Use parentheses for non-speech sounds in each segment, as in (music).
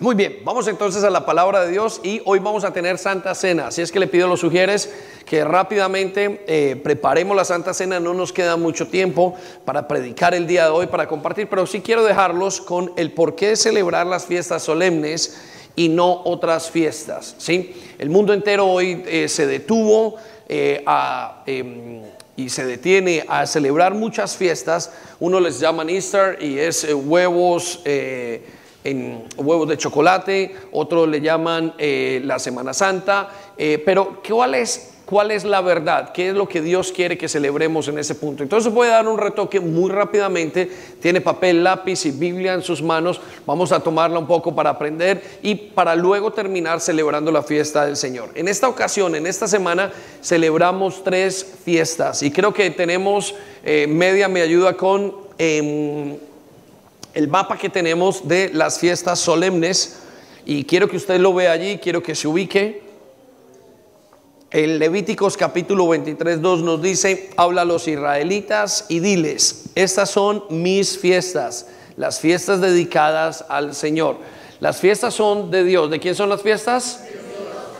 Muy bien, vamos entonces a la palabra de Dios y hoy vamos a tener Santa Cena. Así es que le pido a los sugieres que rápidamente eh, preparemos la Santa Cena. No nos queda mucho tiempo para predicar el día de hoy, para compartir, pero sí quiero dejarlos con el por qué celebrar las fiestas solemnes y no otras fiestas. ¿sí? El mundo entero hoy eh, se detuvo eh, em, y se detiene a celebrar muchas fiestas. Uno les llaman Easter y es huevos huevos de chocolate, otros le llaman eh, la Semana Santa, eh, pero ¿cuál es, ¿cuál es la verdad? ¿Qué es lo que Dios quiere que celebremos en ese punto? Entonces voy a dar un retoque muy rápidamente, tiene papel, lápiz y Biblia en sus manos, vamos a tomarla un poco para aprender y para luego terminar celebrando la fiesta del Señor. En esta ocasión, en esta semana, celebramos tres fiestas y creo que tenemos, eh, media me ayuda con em, el mapa que tenemos de las fiestas solemnes y quiero que usted lo vea allí, quiero que se ubique. El Levíticos capítulo 23, 2 nos dice, habla a los israelitas y diles, estas son mis fiestas, las fiestas dedicadas al Señor. Las fiestas son de Dios. ¿De quién son las fiestas?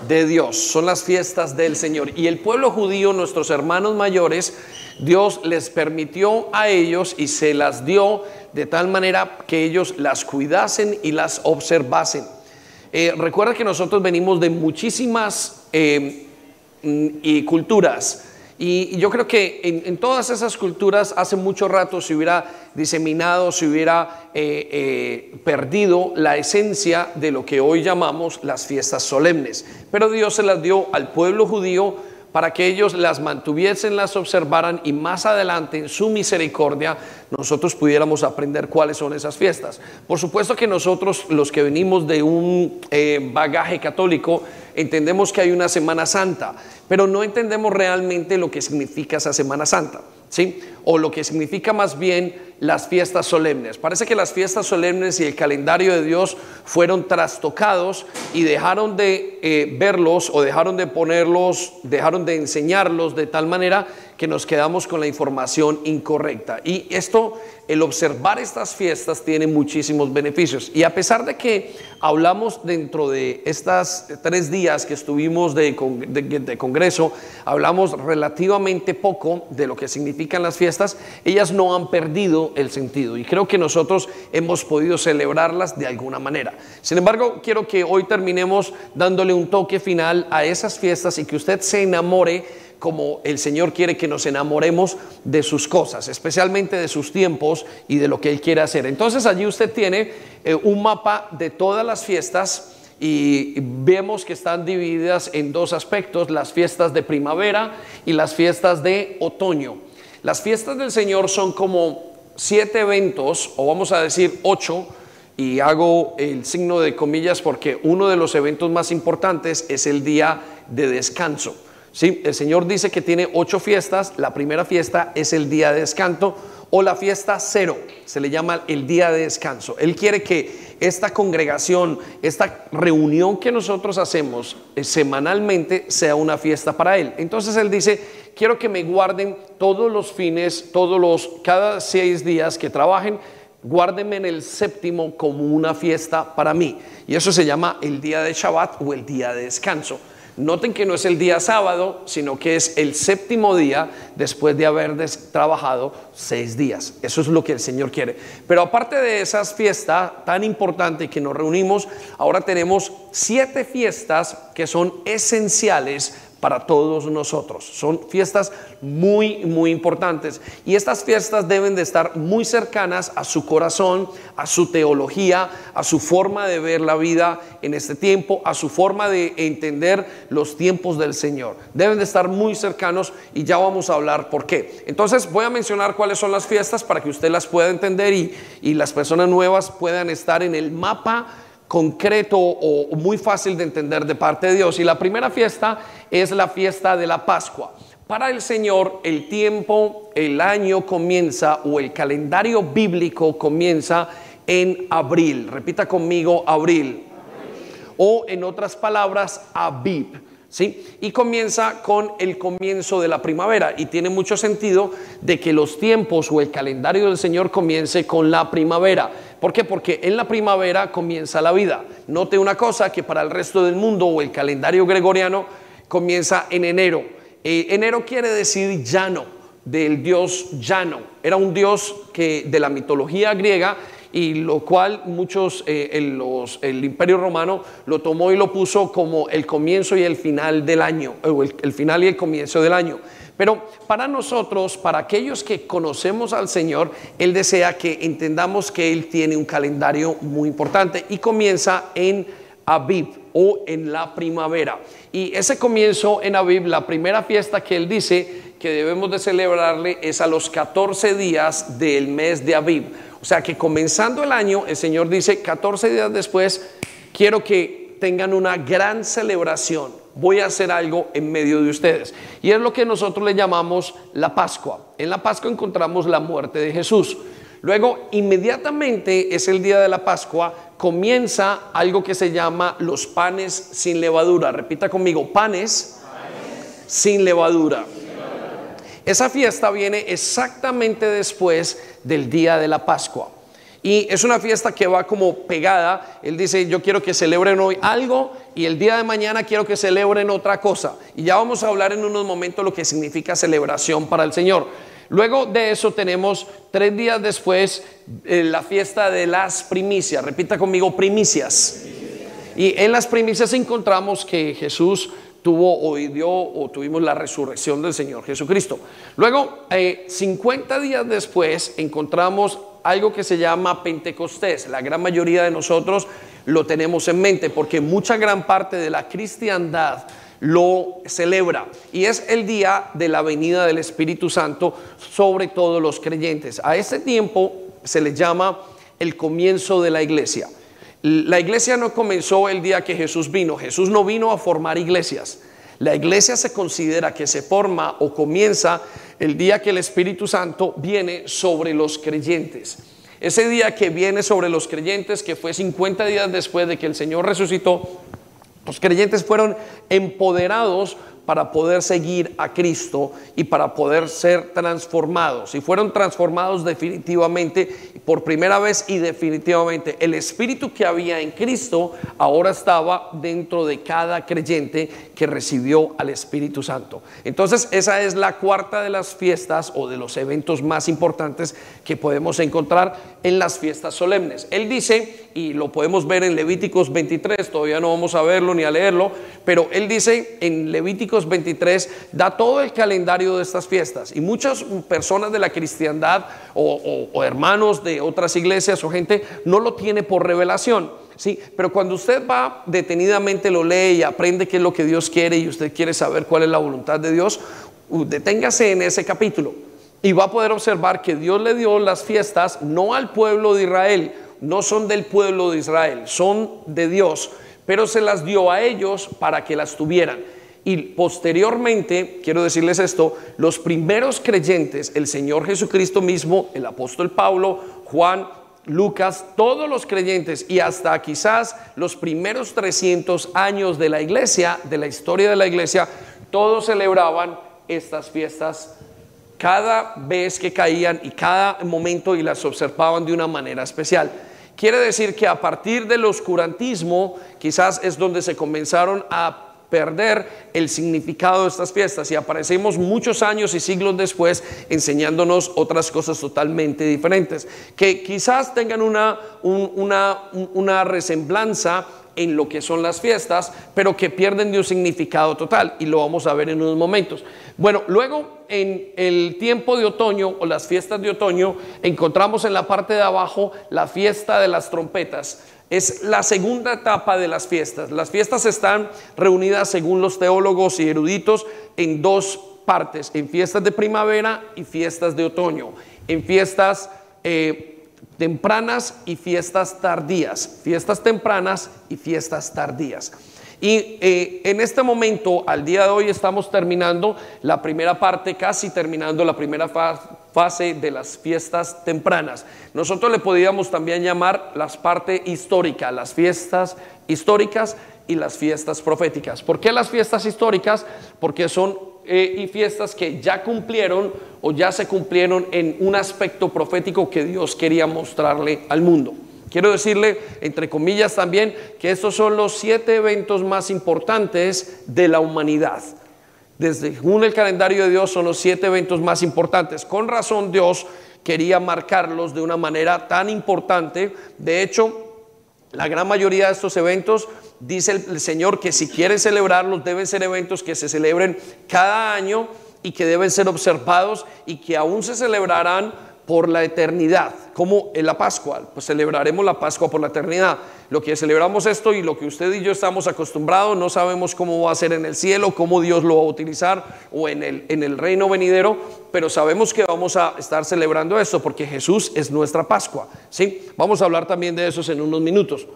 De Dios. Son las fiestas del Señor. Y el pueblo judío, nuestros hermanos mayores, Dios les permitió a ellos y se las dio de tal manera que ellos las cuidasen y las observasen. Eh, recuerda que nosotros venimos de muchísimas eh, mm, y culturas. Y yo creo que en, todas esas culturas hace mucho rato se hubiera diseminado, se hubiera eh, perdido la esencia de lo que hoy llamamos las fiestas solemnes. Pero Dios se las dio al pueblo judío para que ellos las mantuviesen, las observaran y más adelante en su misericordia nosotros pudiéramos aprender cuáles son esas fiestas. Por supuesto que nosotros los que venimos de un eh, bagaje católico entendemos que hay una Semana Santa, pero no entendemos realmente lo que significa esa Semana Santa. O lo que significa más bien las fiestas solemnes. Parece que las fiestas solemnes y el calendario de Dios fueron trastocados y dejaron de eh, verlos o dejaron de ponerlos, dejaron de enseñarlos de tal manera que nos quedamos con la información incorrecta. Y esto, el observar estas fiestas tiene muchísimos beneficios. Y a pesar de que hablamos dentro de estas tres días que estuvimos de, Congreso, hablamos relativamente poco de lo que significan las fiestas, ellas no han perdido el sentido. Y creo que nosotros hemos podido celebrarlas de alguna manera. Sin embargo, quiero que hoy terminemos dándole un toque final a esas fiestas y que usted se enamore como el Señor quiere que nos enamoremos de sus cosas, especialmente de sus tiempos y de lo que Él quiere hacer. Entonces allí usted tiene eh, un mapa de todas las fiestas y vemos que están divididas en dos aspectos, las fiestas de primavera y las fiestas de otoño. Las fiestas del Señor son como siete eventos, o vamos a decir ocho, y hago el signo de comillas porque uno de los eventos más importantes es el día de descanso. Sí, el Señor dice que tiene ocho fiestas. La primera fiesta es el día de descanso o la fiesta cero, se le llama el día de descanso. Él quiere que esta congregación, esta reunión que nosotros hacemos eh, semanalmente sea una fiesta para Él. Entonces Él dice, quiero que me guarden todos los fines, todos los, cada seis días que trabajen, guárdenme en el séptimo como una fiesta para mí. Y eso se llama el día de Shabbat o el día de descanso. Noten que no es el día sábado, sino que es el séptimo día después de haber trabajado seis días. Eso es lo que el Señor quiere. Pero aparte de esas fiestas tan importantes que nos reunimos, ahora tenemos siete fiestas que son esenciales para todos nosotros. Son fiestas muy, muy importantes. Y estas fiestas deben de estar muy cercanas a su corazón, a su teología, a su forma de ver la vida en este tiempo, a su forma de entender los tiempos del Señor. Deben de estar muy cercanos y ya vamos a hablar por qué. Entonces voy a mencionar cuáles son las fiestas para que usted las pueda entender y, y las personas nuevas puedan estar en el mapa concreto o muy fácil de entender de parte de Dios. Y la primera fiesta es la fiesta de la Pascua. Para el Señor el tiempo, el año comienza o el calendario bíblico comienza en abril. Repita conmigo, abril. O en otras palabras, Abib. ¿Sí? Y comienza con el comienzo de la primavera y tiene mucho sentido de que los tiempos o el calendario del Señor comience con la primavera. ¿Por qué? Porque en la primavera comienza la vida. Note una cosa que para el resto del mundo o el calendario gregoriano comienza en enero. Eh, enero quiere decir llano, del dios llano. Era un dios que de la mitología griega y lo cual muchos, eh, el, imperio romano lo tomó y lo puso como el comienzo y el final del año, o el, final y el comienzo del año. Pero para nosotros, para aquellos que conocemos al Señor, Él desea que entendamos que Él tiene un calendario muy importante y comienza en Aviv o en la primavera. Y ese comienzo en Aviv, la primera fiesta que Él dice que debemos de celebrarle es a los 14 días del mes de Aviv. O sea que comenzando el año, el Señor dice, 14 días después, quiero que tengan una gran celebración. Voy a hacer algo en medio de ustedes. Y es lo que nosotros le llamamos la Pascua. En la Pascua encontramos la muerte de Jesús. Luego, inmediatamente es el día de la Pascua, comienza algo que se llama los panes sin levadura. Repita conmigo, panes, sin levadura. Esa fiesta viene exactamente después del día de la Pascua. Y es una fiesta que va como pegada. Él dice, yo quiero que celebren hoy algo y el día de mañana quiero que celebren otra cosa. Y ya vamos a hablar en unos momentos lo que significa celebración para el Señor. Luego de eso tenemos tres días después eh, la fiesta de las primicias. Repita conmigo, primicias. Y en las primicias encontramos que Jesús tuvo o dio o tuvimos la resurrección del Señor Jesucristo. Luego, 50 eh, días después, encontramos algo que se llama Pentecostés. La gran mayoría de nosotros lo tenemos en mente porque mucha gran parte de la cristiandad lo celebra y es el día de la venida del Espíritu Santo sobre todos los creyentes. A este tiempo se le llama el comienzo de la iglesia. La iglesia no comenzó el día que Jesús vino. Jesús no vino a formar iglesias. La iglesia se considera que se forma o comienza el día que el Espíritu Santo viene sobre los creyentes. Ese día que viene sobre los creyentes, que fue 50 días después de que el Señor resucitó, los creyentes fueron empoderados para poder seguir a Cristo y para poder ser transformados. Y fueron transformados definitivamente por primera vez y definitivamente. El espíritu que había en Cristo ahora estaba dentro de cada creyente que recibió al Espíritu Santo. Entonces esa es la cuarta de las fiestas o de los eventos más importantes que podemos encontrar en las fiestas solemnes. Él dice, y lo podemos ver en Levíticos 23, todavía no vamos a verlo ni a leerlo, pero él dice en Levíticos 23 da todo el calendario de estas fiestas y muchas personas de la cristiandad o, hermanos de otras iglesias o gente no lo tiene por revelación. Sí, pero cuando usted va detenidamente lo lee y aprende qué es lo que Dios quiere y usted quiere saber cuál es la voluntad de Dios, deténgase en ese capítulo y va a poder observar que Dios le dio las fiestas no al pueblo de Israel, no son del pueblo de Israel, son de Dios, pero se las dio a ellos para que las tuvieran. Y posteriormente, quiero decirles esto, los primeros creyentes, el Señor Jesucristo mismo, el apóstol Pablo, Juan, Lucas, todos los creyentes y hasta quizás los primeros 300 años de la iglesia, de la historia de la iglesia, todos celebraban estas fiestas cada vez que caían y cada momento y las observaban de una manera especial. Quiere decir que a partir del oscurantismo quizás es donde se comenzaron a perder el significado de estas fiestas. Y aparecemos muchos años y siglos después enseñándonos otras cosas totalmente diferentes, que quizás tengan una, una, una resemblanza en lo que son las fiestas, pero que pierden de un significado total y lo vamos a ver en unos momentos. Bueno, luego en el tiempo de otoño o las fiestas de otoño encontramos en la parte de abajo la fiesta de las trompetas. Es la segunda etapa de las fiestas. Las fiestas están reunidas, según los teólogos y eruditos, en dos partes, en fiestas de primavera y fiestas de otoño, en fiestas eh, tempranas y fiestas tardías, fiestas tempranas y fiestas tardías. Y eh, en este momento, al día de hoy, estamos terminando la primera parte, casi terminando la primera fase de las fiestas tempranas. Nosotros le podríamos también llamar las partes históricas, las fiestas históricas y las fiestas proféticas. ¿Por qué las fiestas históricas? Porque son eh, y fiestas que ya cumplieron o ya se cumplieron en un aspecto profético que Dios quería mostrarle al mundo. Quiero decirle, entre comillas también, que estos son los siete eventos más importantes de la humanidad. Desde según el calendario de Dios son los siete eventos más importantes. Con razón Dios quería marcarlos de una manera tan importante. De hecho, la gran mayoría de estos eventos dice el, Señor que si quiere celebrarlos deben ser eventos que se celebren cada año y que deben ser observados y que aún se celebrarán por la eternidad, como en la Pascua, pues celebraremos la Pascua por la eternidad. Lo que celebramos esto y lo que usted y yo estamos acostumbrados, no sabemos cómo va a ser en el cielo, cómo Dios lo va a utilizar o en el, en el reino venidero, pero sabemos que vamos a estar celebrando esto porque Jesús es nuestra Pascua. ¿sí? Vamos a hablar también de eso en unos minutos.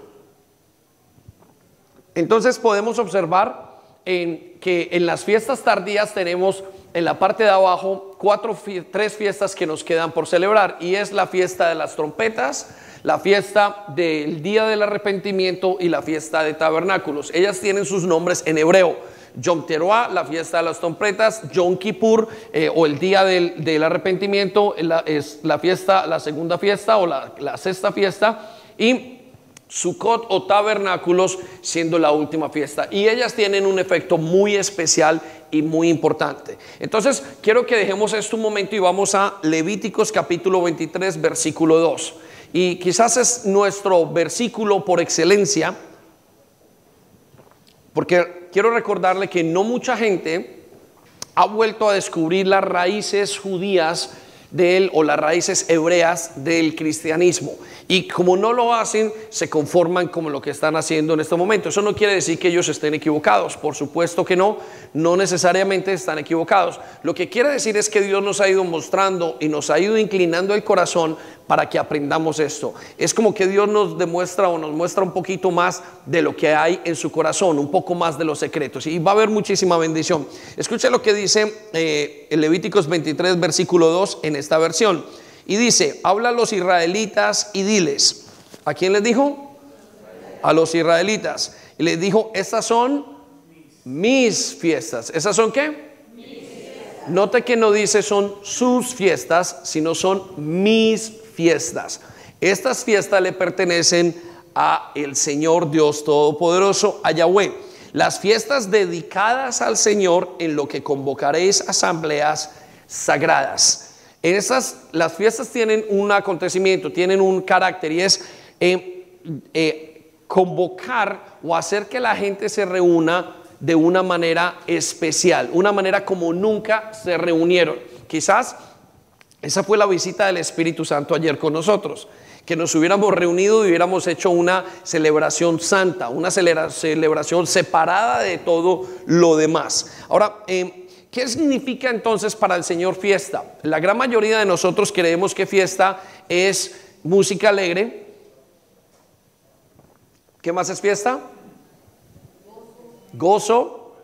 Entonces podemos observar que en las fiestas tardías tenemos en la parte de abajo cuatro, tres fiestas que nos quedan por celebrar y es la fiesta de las trompetas, la fiesta del día del arrepentimiento y la fiesta de tabernáculos. Ellas tienen sus nombres en hebreo. Yom Teruah, la fiesta de las trompetas, Yom Kippur eh, o el día del, arrepentimiento es la fiesta, la segunda fiesta o la, la sexta fiesta y Sukkot o tabernáculos siendo la última fiesta. Y ellas tienen un efecto muy especial y muy importante. Entonces, quiero que dejemos esto un momento y vamos a Levíticos capítulo 23, versículo 2. Y quizás es nuestro versículo por excelencia, porque quiero recordarle que no mucha gente ha vuelto a descubrir las raíces judías de él o las raíces hebreas del cristianismo. Y como no lo hacen, se conforman como lo que están haciendo en este momento. Eso no quiere decir que ellos estén equivocados. Por supuesto que no, no necesariamente están equivocados. Lo que quiere decir es que Dios nos ha ido mostrando y nos ha ido inclinando el corazón para que aprendamos esto. Es como que Dios nos demuestra o nos muestra un poquito más de lo que hay en su corazón, un poco más de los secretos. Y va a haber muchísima bendición. Escuche lo que dice eh, Levíticos 23, versículo 2 en esta versión. Y dice, habla a los israelitas y diles. ¿A quién les dijo? A los israelitas. Y les dijo, estas son mis fiestas. ¿Esas son qué? Note que no dice son sus fiestas, sino son mis fiestas. Estas fiestas le pertenecen a el Señor Dios Todopoderoso, a Yahweh. Las fiestas dedicadas al Señor en lo que convocaréis asambleas sagradas. Esas, las fiestas tienen un acontecimiento, tienen un carácter y es eh, eh, convocar o hacer que la gente se reúna de una manera especial, una manera como nunca se reunieron. Quizás esa fue la visita del Espíritu Santo ayer con nosotros, que nos hubiéramos reunido y hubiéramos hecho una celebración santa, una celebración separada de todo lo demás. Ahora, eh, ¿Qué significa entonces para el Señor fiesta? La gran mayoría de nosotros creemos que fiesta es música alegre. ¿Qué más es fiesta? Gozo,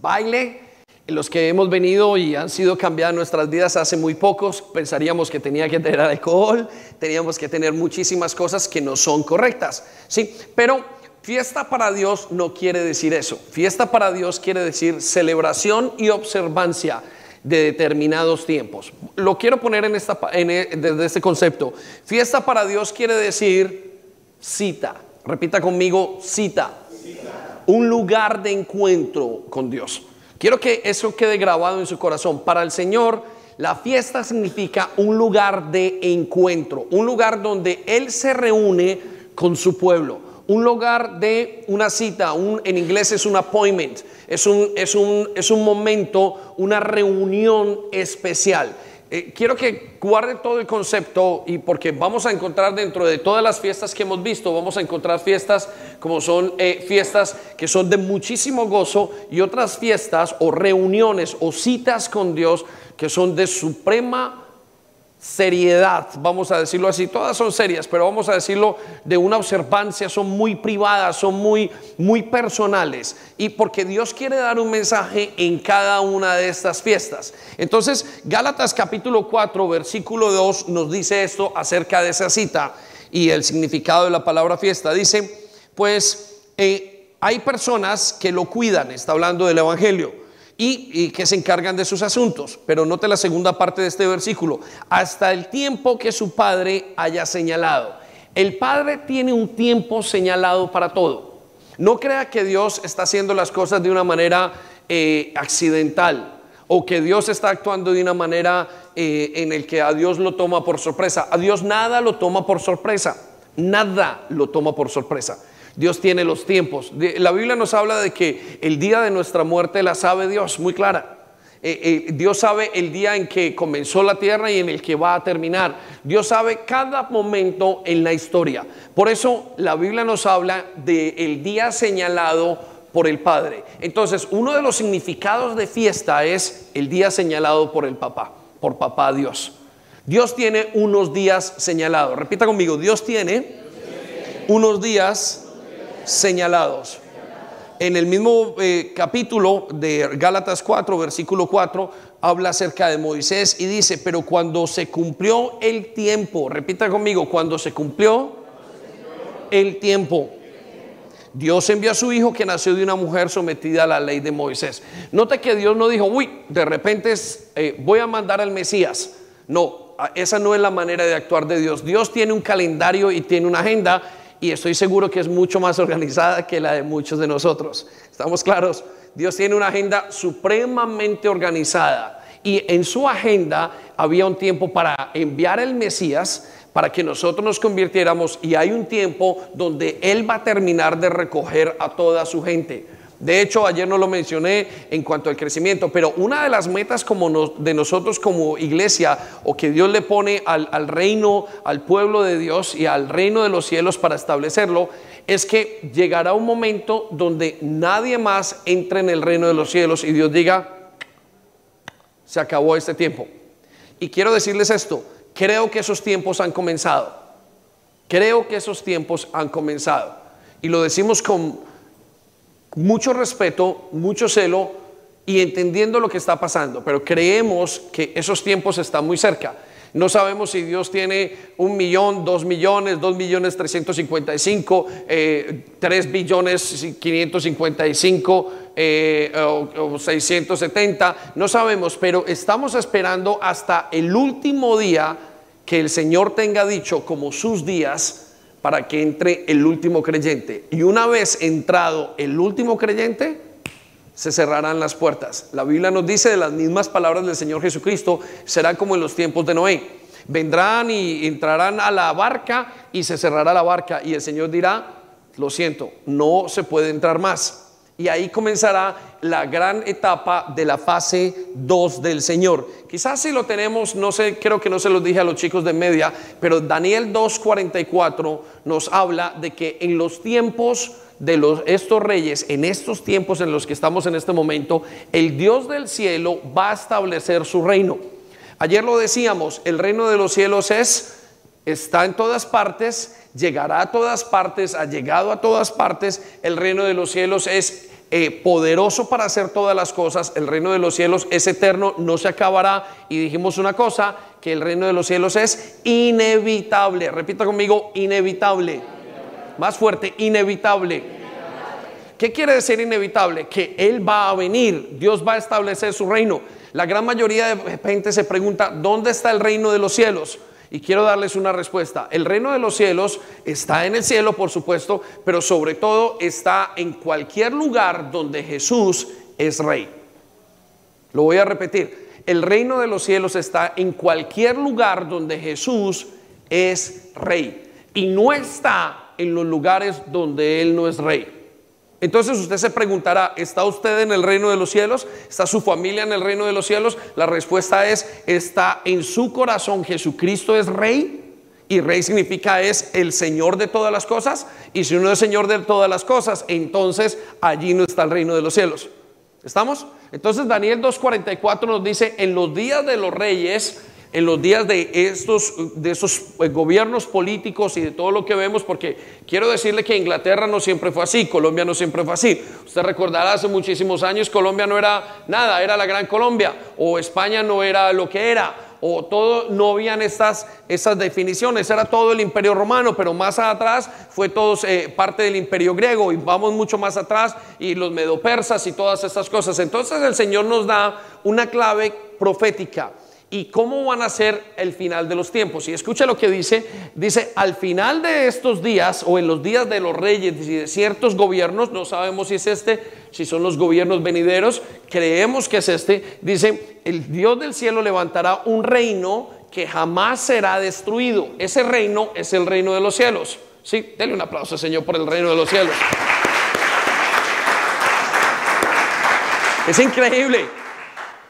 baile. Los que hemos venido y han sido cambiadas nuestras vidas hace muy pocos, pensaríamos que tenía que tener alcohol, teníamos que tener muchísimas cosas que no son correctas. Sí, pero Fiesta para Dios no quiere decir eso. Fiesta para Dios quiere decir celebración y observancia de determinados tiempos. Lo quiero poner en esta, e, desde este concepto. Fiesta para Dios quiere decir cita. Repita conmigo, cita. cita. Un lugar de encuentro con Dios. Quiero que eso quede grabado en su corazón. Para el Señor, la fiesta significa un lugar de encuentro, un lugar donde Él se reúne con su pueblo un lugar de una cita, en inglés es un appointment, es un, es un, es un momento, una reunión especial. Eh, quiero que guarde todo el concepto y porque vamos a encontrar dentro de todas las fiestas que hemos visto, vamos a encontrar fiestas como son eh, fiestas que son de muchísimo gozo y otras fiestas o reuniones o citas con Dios que son de suprema seriedad, vamos a decirlo así, todas son serias, pero vamos a decirlo de una observancia, son muy privadas, son muy muy personales y porque Dios quiere dar un mensaje en cada una de estas fiestas. Entonces, Gálatas capítulo 4, versículo 2 nos dice esto acerca de esa cita y el significado de la palabra fiesta. Dice, pues eh, hay personas que lo cuidan, está hablando del Evangelio, y, que se encargan de sus asuntos. Pero note la segunda parte de este versículo, hasta el tiempo que su padre haya señalado. El padre tiene un tiempo señalado para todo. No crea que Dios está haciendo las cosas de una manera eh, accidental o que Dios está actuando de una manera eh, en el que a Dios lo toma por sorpresa. A Dios nada lo toma por sorpresa, nada lo toma por sorpresa. Dios tiene los tiempos. La Biblia nos habla de que el día de nuestra muerte la sabe Dios, muy clara. Eh, Dios sabe el día en que comenzó la tierra y en el que va a terminar. Dios sabe cada momento en la historia. Por eso la Biblia nos habla del día señalado por el Padre. Entonces, uno de los significados de fiesta es el día señalado por el papá, por papá Dios. Dios tiene unos días señalados. Repita conmigo, Dios tiene unos días señalados. En el mismo eh, capítulo de Gálatas 4, versículo 4, habla acerca de Moisés y dice, pero cuando se cumplió el tiempo, repita conmigo, cuando se cumplió el tiempo Dios envió a su hijo que nació de una mujer sometida a la ley de Moisés. Note que Dios no dijo, uy, de repente eh, voy a mandar al Mesías. No, esa no es la manera de actuar de Dios. Dios tiene un calendario y tiene una agenda y estoy seguro que es mucho más organizada que la de muchos de nosotros. ¿Estamos claros? Dios tiene una agenda supremamente organizada y en su agenda había un tiempo para enviar el Mesías, para que nosotros nos convirtiéramos y hay un tiempo donde Él va a terminar de recoger a toda su gente. De hecho, ayer no lo mencioné en cuanto al crecimiento, pero una de las metas como de nosotros como iglesia o que Dios le pone al, al reino, al pueblo de Dios y al reino de los cielos para establecerlo, es que llegará un momento donde nadie más entre en el reino de los cielos y Dios diga, se acabó este tiempo. Y quiero decirles esto, Creo que esos tiempos han comenzado. Creo que esos tiempos han comenzado. Y lo decimos con mucho respeto, mucho celo y entendiendo lo que está pasando. Pero creemos que esos tiempos están muy cerca. No sabemos si Dios tiene un millón, dos millones, dos millones trescientos cincuenta y cinco, eh, tres billones quinientos cincuenta y cinco eh, o, 670, no sabemos, pero estamos esperando hasta el último día que el Señor tenga dicho como sus días para que entre el último creyente. Y una vez entrado el último creyente, se cerrarán las puertas. La Biblia nos dice de las mismas palabras del Señor Jesucristo, será como en los tiempos de Noé. Vendrán y entrarán a la barca y se cerrará la barca y el Señor dirá, lo siento, no se puede entrar más. Y ahí comenzará la gran etapa de la fase 2 del Señor. Quizás si lo tenemos, no sé, creo que no se lo dije a los chicos de media, pero Daniel 2.44 nos habla de que en los tiempos de los, estos reyes, en estos tiempos en los que estamos en este momento, el Dios del cielo va a establecer su reino. Ayer lo decíamos, el reino de los cielos es, está en todas partes, llegará a todas partes, ha llegado a todas partes, el reino de los cielos es eh, poderoso para hacer todas las cosas, el reino de los cielos es eterno, no se acabará. Y dijimos una cosa, que el reino de los cielos es inevitable. Repita conmigo, inevitable. Más fuerte, inevitable. ¿Qué quiere decir inevitable? Que Él va a venir, Dios va a establecer su reino. La gran mayoría de gente se pregunta, ¿dónde está el reino de los cielos? Y quiero darles una respuesta. El reino de los cielos está en el cielo, por supuesto, pero sobre todo está en cualquier lugar donde Jesús es rey. Lo voy a repetir. El reino de los cielos está en cualquier lugar donde Jesús es rey. Y no está en los lugares donde Él no es rey. Entonces usted se preguntará, ¿está usted en el reino de los cielos? ¿Está su familia en el reino de los cielos? La respuesta es, está en su corazón. Jesucristo es rey y rey significa es el Señor de todas las cosas. Y si uno es Señor de todas las cosas, entonces allí no está el reino de los cielos. ¿Estamos? Entonces Daniel 2.44 nos dice, en los días de los reyes en los días de estos de esos eh, gobiernos políticos y de todo lo que vemos, porque quiero decirle que Inglaterra no siempre fue así, Colombia no siempre fue así. Usted recordará hace muchísimos años Colombia no era nada, era la Gran Colombia, o España no era lo que era, o todo, no habían estas, estas definiciones, era todo el imperio romano, pero más atrás fue todo eh, parte del imperio griego y vamos mucho más atrás y los medopersas y todas estas cosas. Entonces el Señor nos da una clave profética y cómo van a ser el final de los tiempos. Y escucha lo que dice, dice, al final de estos días o en los días de los reyes y de ciertos gobiernos, no sabemos si es este, si son los gobiernos venideros, creemos que es este, dice, el Dios del cielo levantará un reino que jamás será destruido. Ese reino es el reino de los cielos. Sí, denle un aplauso, Señor, por el reino de los cielos. Es increíble.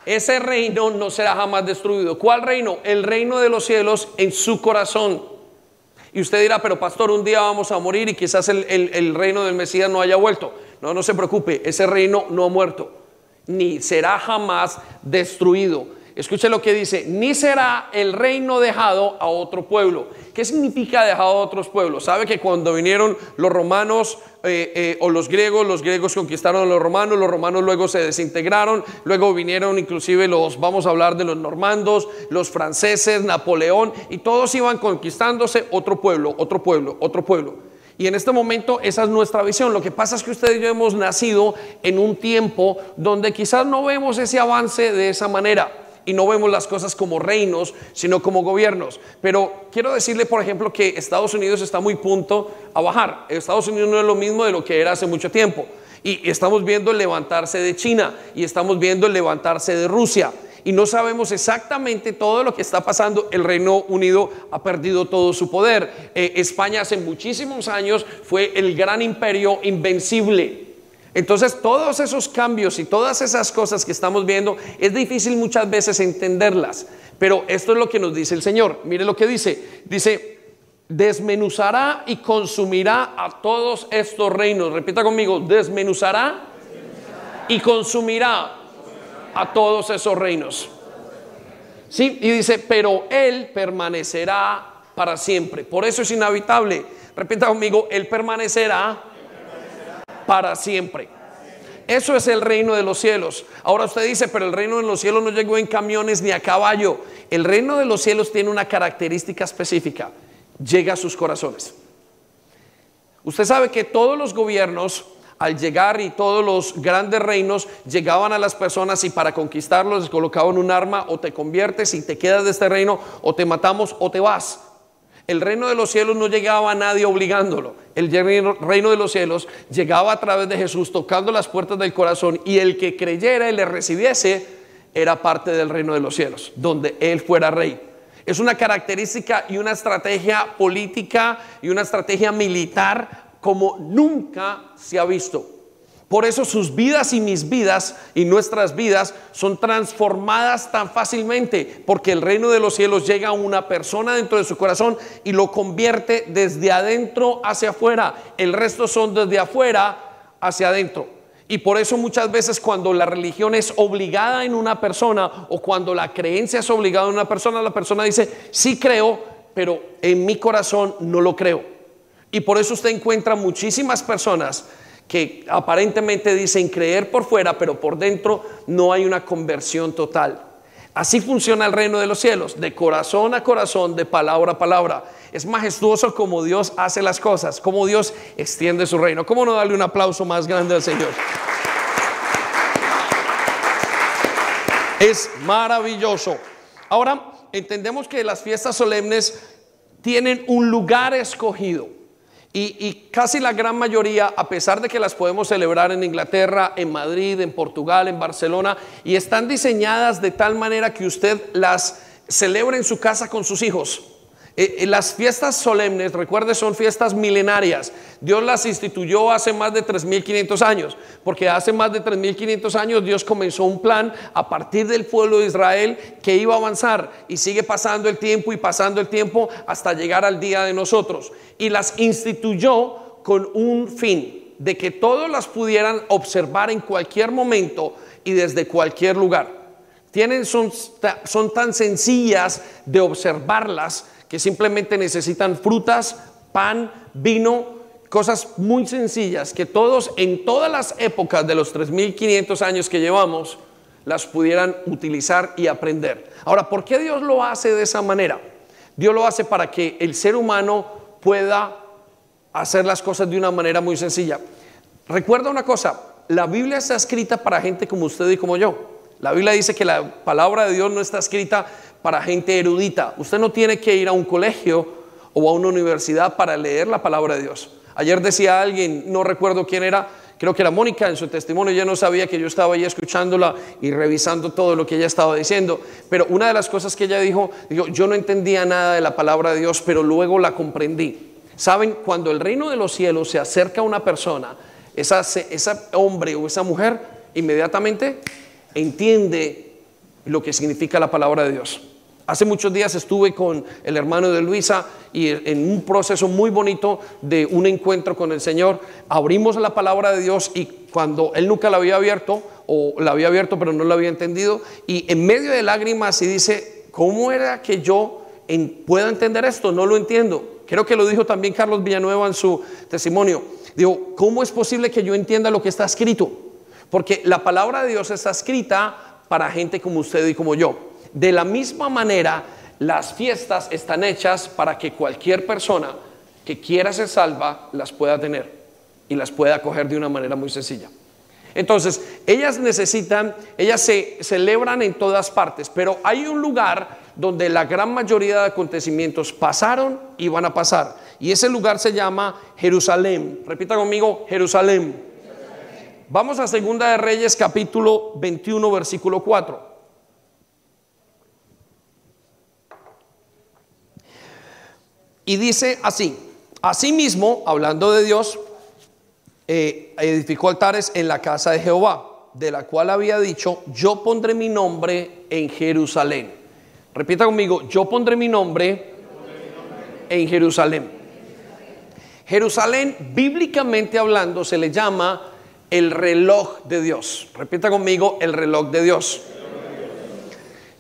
Ese reino no será jamás destruido. ¿Cuál reino? El reino de los cielos en su corazón. Y usted dirá, pero pastor, un día vamos a morir y quizás el, el reino del Mesías no haya vuelto. No, no se preocupe, ese reino no ha muerto, ni será jamás destruido. Escuche lo que dice, ni será el reino dejado a otro pueblo. ¿Qué significa dejado a otros pueblos? ¿Sabe que cuando vinieron los romanos eh, eh, o los griegos, los griegos conquistaron a los romanos, los romanos luego se desintegraron, luego vinieron inclusive los, vamos a hablar de los normandos, los franceses, Napoleón, y todos iban conquistándose otro pueblo, otro pueblo, otro pueblo. Y en este momento esa es nuestra visión. Lo que pasa es que usted y yo hemos nacido en un tiempo donde quizás no vemos ese avance de esa manera y no vemos las cosas como reinos, sino como gobiernos. Pero quiero decirle, por ejemplo, que Estados Unidos está muy punto a bajar. Estados Unidos no es lo mismo de lo que era hace mucho tiempo. Y estamos viendo el levantarse de China y estamos viendo el levantarse de Rusia. Y no sabemos exactamente todo lo que está pasando. El Reino Unido ha perdido todo su poder. Eh, España hace muchísimos años fue el gran imperio invencible entonces, todos esos cambios y todas esas cosas que estamos viendo, es difícil muchas veces entenderlas. Pero esto es lo que nos dice el Señor. Mire lo que dice. Dice, desmenuzará y consumirá a todos estos reinos. Repita conmigo, desmenuzará, y consumirá a todos esos reinos. Sí, y dice, pero Él permanecerá para siempre. Por eso es inhabitable. Repita conmigo, Él permanecerá para siempre. Eso es el reino de los cielos. Ahora usted dice, pero el reino de los cielos no llegó en camiones ni a caballo. El reino de los cielos tiene una característica específica. Llega a sus corazones. Usted sabe que todos los gobiernos, al llegar y todos los grandes reinos, llegaban a las personas y para conquistarlos les colocaban un arma o te conviertes y te quedas de este reino o te matamos o te vas. El reino de los cielos no llegaba a nadie obligándolo. El reino de los cielos llegaba a través de Jesús tocando las puertas del corazón y el que creyera y le recibiese era parte del reino de los cielos, donde Él fuera rey. Es una característica y una estrategia política y una estrategia militar como nunca se ha visto. Por eso sus vidas y mis vidas y nuestras vidas son transformadas tan fácilmente, porque el reino de los cielos llega a una persona dentro de su corazón y lo convierte desde adentro hacia afuera. El resto son desde afuera hacia adentro. Y por eso muchas veces cuando la religión es obligada en una persona o cuando la creencia es obligada en una persona, la persona dice, sí creo, pero en mi corazón no lo creo. Y por eso usted encuentra muchísimas personas que aparentemente dicen creer por fuera, pero por dentro no hay una conversión total. Así funciona el reino de los cielos, de corazón a corazón, de palabra a palabra. Es majestuoso como Dios hace las cosas, como Dios extiende su reino. ¿Cómo no darle un aplauso más grande al Señor? Es maravilloso. Ahora, entendemos que las fiestas solemnes tienen un lugar escogido. Y, casi la gran mayoría, a pesar de que las podemos celebrar en Inglaterra, en Madrid, en Portugal, en Barcelona, y están diseñadas de tal manera que usted las celebre en su casa con sus hijos. Eh, eh, las fiestas solemnes, recuerde, son fiestas milenarias. Dios las instituyó hace más de 3.500 años, porque hace más de 3.500 años Dios comenzó un plan a partir del pueblo de Israel que iba a avanzar y sigue pasando el tiempo y pasando el tiempo hasta llegar al día de nosotros. Y las instituyó con un fin, de que todos las pudieran observar en cualquier momento y desde cualquier lugar. Tienen, son, son tan sencillas de observarlas que simplemente necesitan frutas, pan, vino, cosas muy sencillas que todos en todas las épocas de los 3.500 años que llevamos las pudieran utilizar y aprender. Ahora, ¿por qué Dios lo hace de esa manera? Dios lo hace para que el ser humano pueda hacer las cosas de una manera muy sencilla. Recuerda una cosa, la Biblia está escrita para gente como usted y como yo. La Biblia dice que la palabra de Dios no está escrita para gente erudita. Usted no tiene que ir a un colegio o a una universidad para leer la palabra de Dios. Ayer decía alguien, no recuerdo quién era, creo que era Mónica en su testimonio, ya no sabía que yo estaba ahí escuchándola y revisando todo lo que ella estaba diciendo, pero una de las cosas que ella dijo, dijo, yo no entendía nada de la palabra de Dios, pero luego la comprendí. Saben, cuando el reino de los cielos se acerca a una persona, esa, esa hombre o esa mujer inmediatamente entiende lo que significa la palabra de Dios. Hace muchos días estuve con el hermano de Luisa y en un proceso muy bonito de un encuentro con el Señor, abrimos la palabra de Dios y cuando él nunca la había abierto, o la había abierto pero no la había entendido, y en medio de lágrimas y dice, ¿cómo era que yo pueda entender esto? No lo entiendo. Creo que lo dijo también Carlos Villanueva en su testimonio. Digo, ¿cómo es posible que yo entienda lo que está escrito? Porque la palabra de Dios está escrita para gente como usted y como yo. De la misma manera, las fiestas están hechas para que cualquier persona que quiera ser salva las pueda tener y las pueda acoger de una manera muy sencilla. Entonces, ellas necesitan, ellas se celebran en todas partes, pero hay un lugar donde la gran mayoría de acontecimientos pasaron y van a pasar. Y ese lugar se llama Jerusalén. Repita conmigo, Jerusalén. Vamos a Segunda de Reyes capítulo 21 versículo 4. Y dice así, asimismo, hablando de Dios, eh, edificó altares en la casa de Jehová, de la cual había dicho, yo pondré mi nombre en Jerusalén. Repita conmigo, yo pondré mi nombre en Jerusalén. Jerusalén, bíblicamente hablando, se le llama el reloj de Dios. Repita conmigo, el reloj de Dios.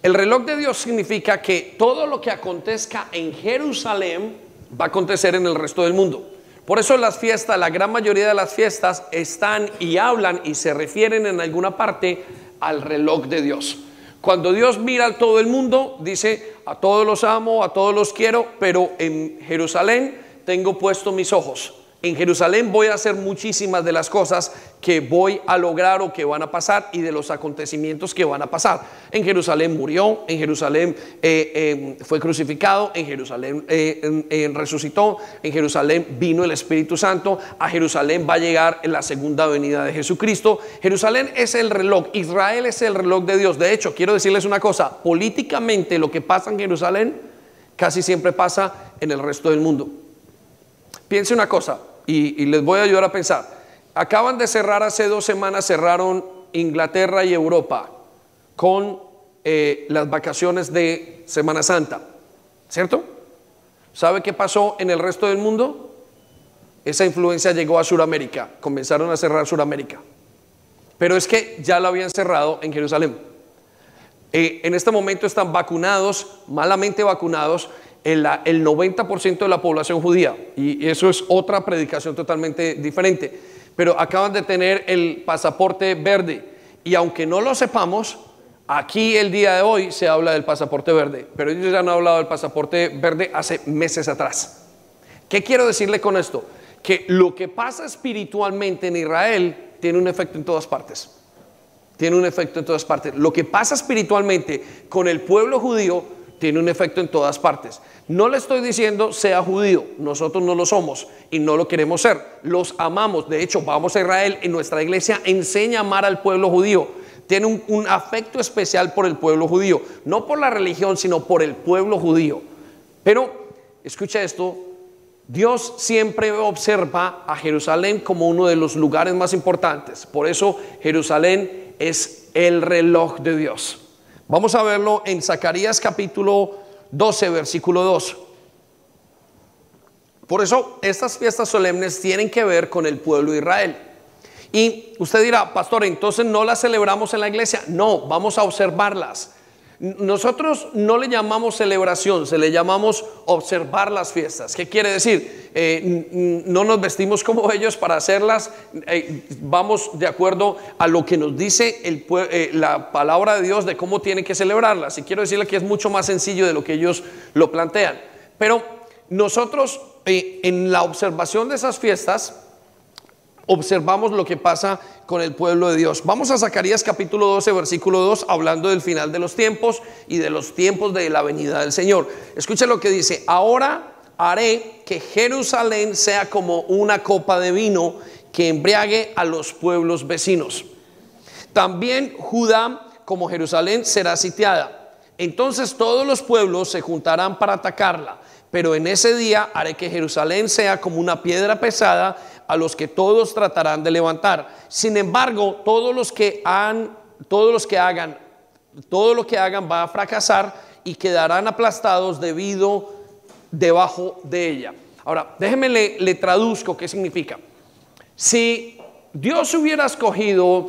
El reloj de Dios significa que todo lo que acontezca en Jerusalén va a acontecer en el resto del mundo. Por eso las fiestas, la gran mayoría de las fiestas están y hablan y se refieren en alguna parte al reloj de Dios. Cuando Dios mira a todo el mundo, dice, a todos los amo, a todos los quiero, pero en Jerusalén tengo puesto mis ojos en Jerusalén voy a hacer muchísimas de las cosas que voy a lograr o que van a pasar y de los acontecimientos que van a pasar. En Jerusalén murió, en Jerusalén eh, em, fue crucificado, en Jerusalén eh, resucitó, en Jerusalén vino el Espíritu Santo, a Jerusalén va a llegar la segunda venida de Jesucristo. Jerusalén es el reloj, Israel es el reloj de Dios. De hecho, quiero decirles una cosa, políticamente lo que pasa en Jerusalén casi siempre pasa en el resto del mundo. Piense una cosa, y, les voy a ayudar a pensar. Acaban de cerrar hace dos semanas, cerraron Inglaterra y Europa con eh, las vacaciones de Semana Santa, ¿cierto? ¿Sabe qué pasó en el resto del mundo? Esa influencia llegó a Sudamérica, comenzaron a cerrar Sudamérica. Pero es que ya lo habían cerrado en Jerusalén. Eh, en este momento están vacunados, malamente vacunados, el, 90% de la población judía. Y eso es otra predicación totalmente diferente. Pero acaban de tener el pasaporte verde. Y aunque no lo sepamos, aquí el día de hoy se habla del pasaporte verde. Pero ellos ya han hablado del pasaporte verde hace meses atrás. ¿Qué quiero decirle con esto? Que lo que pasa espiritualmente en Israel tiene un efecto en todas partes. Tiene un efecto en todas partes. Lo que pasa espiritualmente con el pueblo judío tiene un efecto en todas partes. No le estoy diciendo sea judío, nosotros no lo somos y no lo queremos ser, los amamos, de hecho vamos a Israel y nuestra iglesia enseña a amar al pueblo judío, tiene un, afecto especial por el pueblo judío, no por la religión, sino por el pueblo judío. Pero, escucha esto, Dios siempre observa a Jerusalén como uno de los lugares más importantes, por eso Jerusalén es el reloj de Dios. Vamos a verlo en Zacarías capítulo 12, versículo 2. Por eso estas fiestas solemnes tienen que ver con el pueblo de Israel. Y usted dirá, pastor, entonces no las celebramos en la iglesia. No, vamos a observarlas. Nosotros no le llamamos celebración, se le llamamos observar las fiestas. ¿Qué quiere decir? Eh, no nos vestimos como (laughs) ellos para hacerlas, eh, vamos de acuerdo a lo que nos dice eh, la palabra de Dios de cómo tienen que celebrarlas. Y quiero decirle que es mucho más sencillo de lo que ellos lo plantean. Pero nosotros en la observación de esas fiestas, observamos lo que pasa con el pueblo de Dios. Vamos a Zacarías capítulo 12, versículo 2, hablando del final de los tiempos y de los tiempos de la venida del Señor. Escuche lo que dice, ahora haré que Jerusalén sea como una copa de vino que embriague a los pueblos vecinos. También Judá como Jerusalén será sitiada. Entonces todos los pueblos se juntarán para atacarla, pero en ese día haré que Jerusalén sea como una piedra pesada a los que todos tratarán de levantar. Sin embargo, todos los que han, todos los que hagan, todo lo que hagan va a fracasar y quedarán aplastados debido debajo de ella. Ahora, déjeme le, le traduzco qué significa. Si Dios hubiera escogido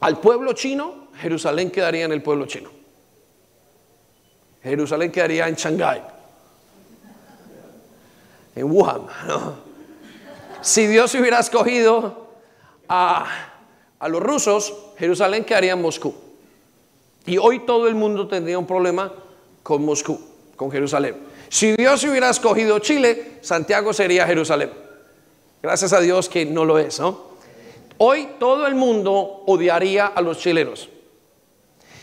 al pueblo chino, Jerusalén quedaría en el pueblo chino. Jerusalén quedaría en Shanghái, en Wuhan. ¿no? Si Dios hubiera escogido a, los rusos, Jerusalén quedaría en Moscú. Y hoy todo el mundo tendría un problema con Moscú, con Jerusalén. Si Dios hubiera escogido Chile, Santiago sería Jerusalén. Gracias a Dios que no lo es, ¿no? Hoy todo el mundo odiaría a los chilenos.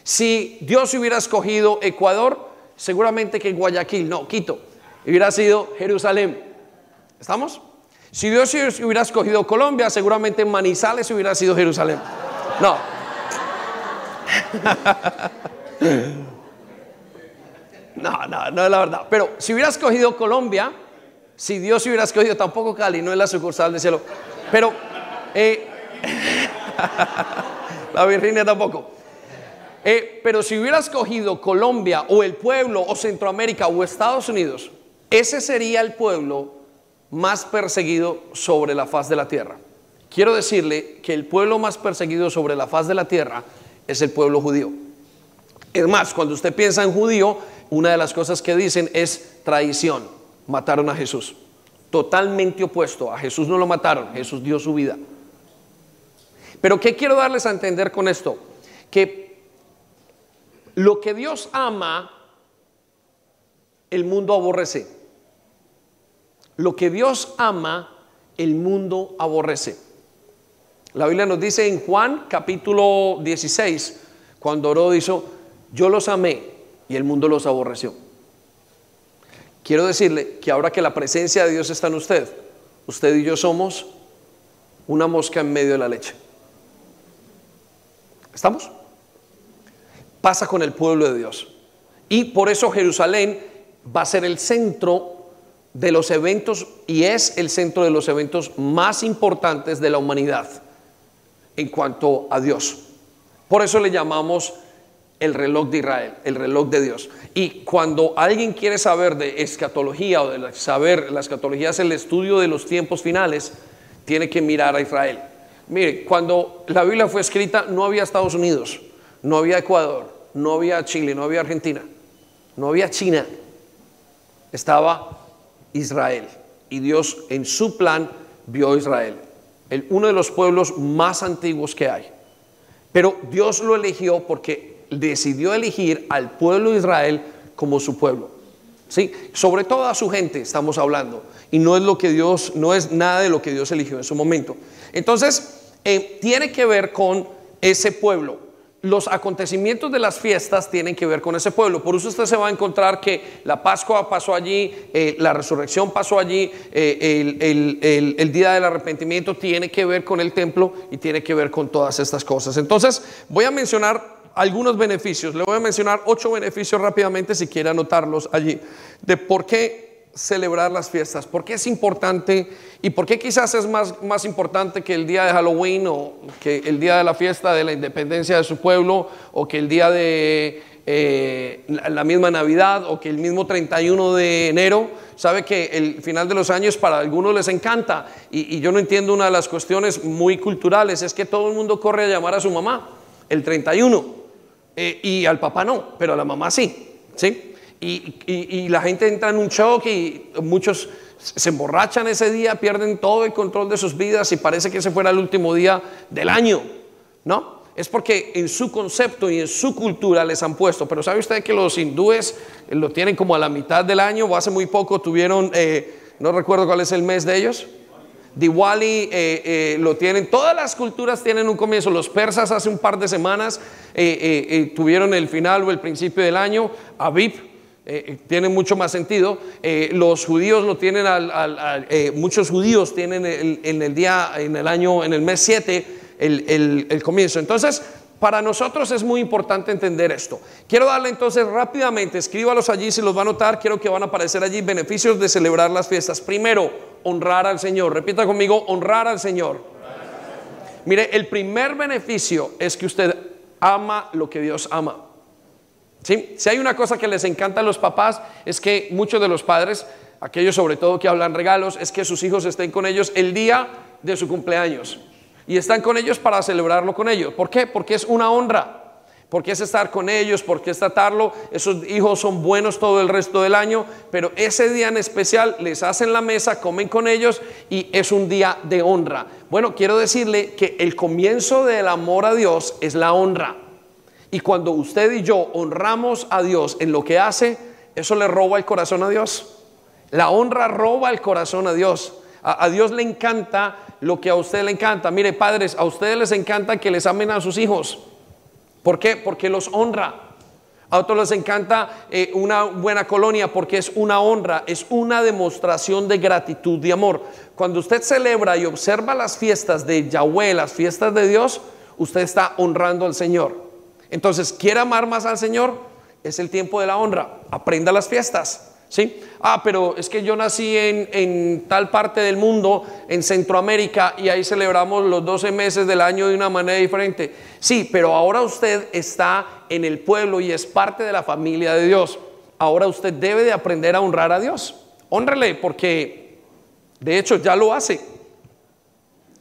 Si Dios hubiera escogido Ecuador, seguramente que Guayaquil, no, Quito, hubiera sido Jerusalén. ¿Estamos? Si Dios hubiera escogido Colombia, seguramente Manizales hubiera sido Jerusalén. No. (laughs) No, no, no es la verdad. Pero si hubiera escogido Colombia, si Dios hubiera escogido tampoco Cali, no es la sucursal del cielo. Pero eh, (laughs) la Virginia tampoco. Eh, pero si hubiera escogido Colombia o el pueblo o Centroamérica o Estados Unidos, ese sería el pueblo más perseguido sobre la faz de la tierra. Quiero decirle que el pueblo más perseguido sobre la faz de la tierra es el pueblo judío. Es más, cuando usted piensa en judío, una de las cosas que dicen es traición. Mataron a Jesús. Totalmente opuesto. A Jesús no lo mataron, Jesús dio su vida. Pero ¿qué quiero darles a entender con esto? Que lo que Dios ama, el mundo aborrece. Lo que Dios ama, el mundo aborrece. La Biblia nos dice en Juan capítulo 16, cuando oró, dijo, yo los amé y el mundo los aborreció. Quiero decirle que ahora que la presencia de Dios está en usted, usted y yo somos una mosca en medio de la leche. ¿Estamos? Pasa con el pueblo de Dios. Y por eso Jerusalén va a ser el centro de los eventos y es el centro de los eventos más importantes de la humanidad en cuanto a Dios. Por eso le llamamos el reloj de Israel, el reloj de Dios. Y cuando alguien quiere saber de escatología o de saber, la escatología es el estudio de los tiempos finales, tiene que mirar a Israel. Mire, cuando la Biblia fue escrita no había Estados Unidos, no había Ecuador, no había Chile, no había Argentina, no había China. Estaba Israel. Y Dios en su plan vio a Israel, el, uno de los pueblos más antiguos que hay. Pero Dios lo eligió porque decidió elegir al pueblo de Israel como su pueblo. ¿Sí? Sobre todo a su gente estamos hablando. Y no es lo que Dios, no es nada de lo que Dios eligió en su momento. Entonces, eh, tiene que ver con ese pueblo los acontecimientos de las fiestas tienen que ver con ese pueblo. Por eso usted se va a encontrar que la Pascua pasó allí, eh, la resurrección pasó allí, eh, el, día del arrepentimiento tiene que ver con el templo y tiene que ver con todas estas cosas. Entonces, voy a mencionar algunos beneficios. Le voy a mencionar ocho beneficios rápidamente si quiere anotarlos allí, de por qué celebrar las fiestas? ¿Por qué es importante y por qué quizás es más, más importante que el día de Halloween o que el día de la fiesta de la independencia de su pueblo o que el día de eh, la misma Navidad o que el mismo 31 de enero? Sabe que el final de los años para algunos les encanta y, yo no entiendo una de las cuestiones muy culturales, es que todo el mundo corre a llamar a su mamá el 31 eh, y al papá no, pero a la mamá sí, ¿sí? Y, la gente entra en un shock y muchos se emborrachan ese día, pierden todo el control de sus vidas y parece que ese fuera el último día del año, ¿no? Es porque en su concepto y en su cultura les han puesto, pero ¿sabe usted que los hindúes lo tienen como a la mitad del año o hace muy poco tuvieron, eh, no recuerdo cuál es el mes de ellos? Diwali eh, eh, lo tienen, todas las culturas tienen un comienzo. Los persas hace un par de semanas eh, tuvieron el final o el principio del año. Aviv tiene mucho más sentido. los judíos lo tienen, al, muchos judíos tienen en el día, en el año, en el mes 7 el, el comienzo. Entonces, para nosotros es muy importante entender esto. Quiero darle entonces rápidamente, escríbalos allí si los va a notar, quiero que van a aparecer allí beneficios de celebrar las fiestas. Primero, honrar al Señor. Repita conmigo, honrar al Señor. Mire, el primer beneficio es que usted ama lo que Dios ama. Si hay una cosa que les encanta a los papás, es que muchos de los padres, aquellos sobre todo que hablan regalos, es que sus hijos estén con ellos el día de su cumpleaños. Y están con ellos para celebrarlo con ellos. ¿Por qué? Porque es una honra porque es estar con ellos, porque es tratarlo. Esos hijos son buenos todo el resto del año, pero ese día en especial les hacen la mesa, comen con ellos y es un día de honra. Bueno, quiero decirle que el comienzo del amor a Dios es la honra. Y cuando usted y yo honramos a Dios en lo que hace, eso le roba el corazón a Dios. La honra roba el corazón a Dios. A, Dios le encanta lo que a usted le encanta. Mire, padres, a ustedes les encanta que les amen a sus hijos. ¿Por qué? Porque los honra. A otros les encanta eh, una buena colonia porque es una honra, es una demostración de gratitud, de amor. Cuando usted celebra y observa las fiestas de Yahweh, las fiestas de Dios, usted está honrando al Señor. Entonces, ¿quiere amar más al Señor? Es el tiempo de la honra. Aprenda las fiestas. ¿Sí? Ah, pero es que yo nací en, tal parte del mundo, en Centroamérica, y ahí celebramos los 12 meses del año de una manera diferente. Sí, pero ahora usted está en el pueblo y es parte de la familia de Dios. Ahora usted debe de aprender a honrar a Dios. Honrele, porque de hecho ya lo hace.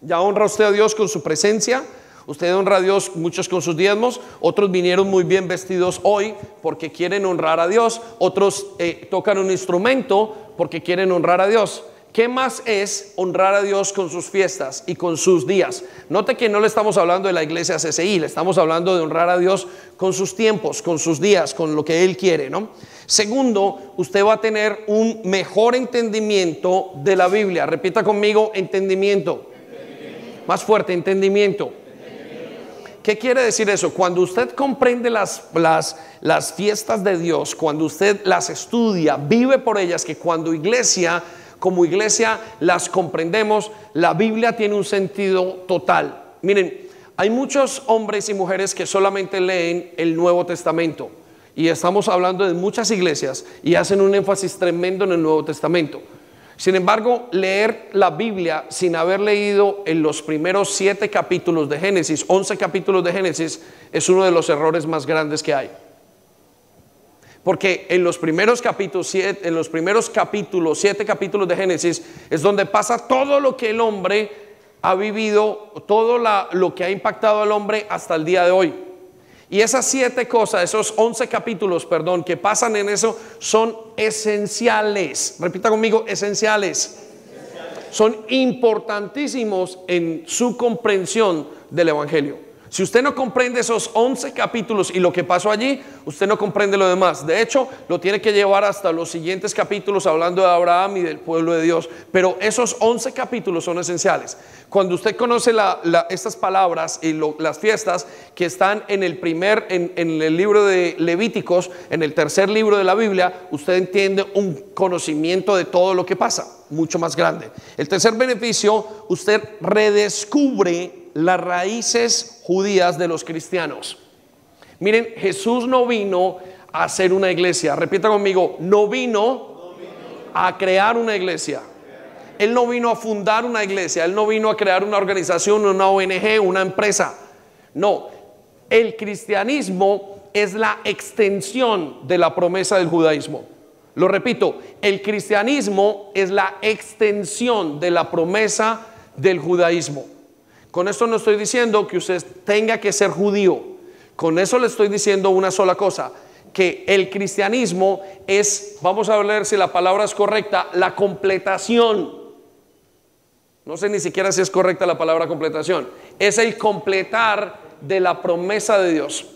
Ya honra usted a Dios con su presencia, Usted honra a Dios, muchos con sus diezmos, otros vinieron muy bien vestidos hoy porque quieren honrar a Dios, otros eh, tocan un instrumento porque quieren honrar a Dios. ¿Qué más es honrar a Dios con sus fiestas y con sus días? Note que no le estamos hablando de la iglesia CCI, le estamos hablando de honrar a Dios con sus tiempos, con sus días, con lo que Él quiere, ¿no? Segundo, usted va a tener un mejor entendimiento de la Biblia. Repita conmigo, entendimiento. entendimiento. Más fuerte, entendimiento. ¿Qué quiere decir eso? Cuando usted comprende las, las, las fiestas de Dios, cuando usted las estudia, vive por ellas, que cuando iglesia, como iglesia, las comprendemos, la Biblia tiene un sentido total. Miren, hay muchos hombres y mujeres que solamente leen el Nuevo Testamento. Y estamos hablando de muchas iglesias y hacen un énfasis tremendo en el Nuevo Testamento. Sin embargo, leer la Biblia sin haber leído en los primeros siete capítulos de Génesis, once capítulos de Génesis, es uno de los errores más grandes que hay. Porque en los primeros capítulos, siete, en los primeros capítulos, siete capítulos de Génesis, es donde pasa todo lo que el hombre ha vivido, todo lo que ha impactado al hombre hasta el día de hoy. Y esas siete cosas, esos once capítulos, perdón, que pasan en eso, son esenciales. Repita conmigo, esenciales. Son importantísimos en su comprensión del Evangelio. Si usted no comprende esos 11 capítulos y lo que pasó allí, usted no comprende lo demás. De hecho, lo tiene que llevar hasta los siguientes capítulos hablando de Abraham y del pueblo de Dios. Pero esos 11 capítulos son esenciales. Cuando usted conoce estas palabras y las fiestas que están en el primer, en el libro de Levíticos, en el tercer libro de la Biblia, usted entiende un conocimiento de todo lo que pasa, mucho más grande. El tercer beneficio, usted redescubre las raíces judías de los cristianos. Miren, Jesús no vino a hacer una iglesia. Repita conmigo, no vino a crear una iglesia. Él no vino a fundar una iglesia, Él no vino a crear una organización, una ONG, una empresa. No, el cristianismo es la extensión de la promesa del judaísmo. Lo repito, el cristianismo es la extensión de la promesa del judaísmo. Con esto no estoy diciendo que usted tenga que ser judío. Con eso le estoy diciendo una sola cosa, que el cristianismo es, vamos a ver si la palabra es correcta, la completación. No sé ni siquiera si es correcta la palabra completación. Es el completar de la promesa de Dios.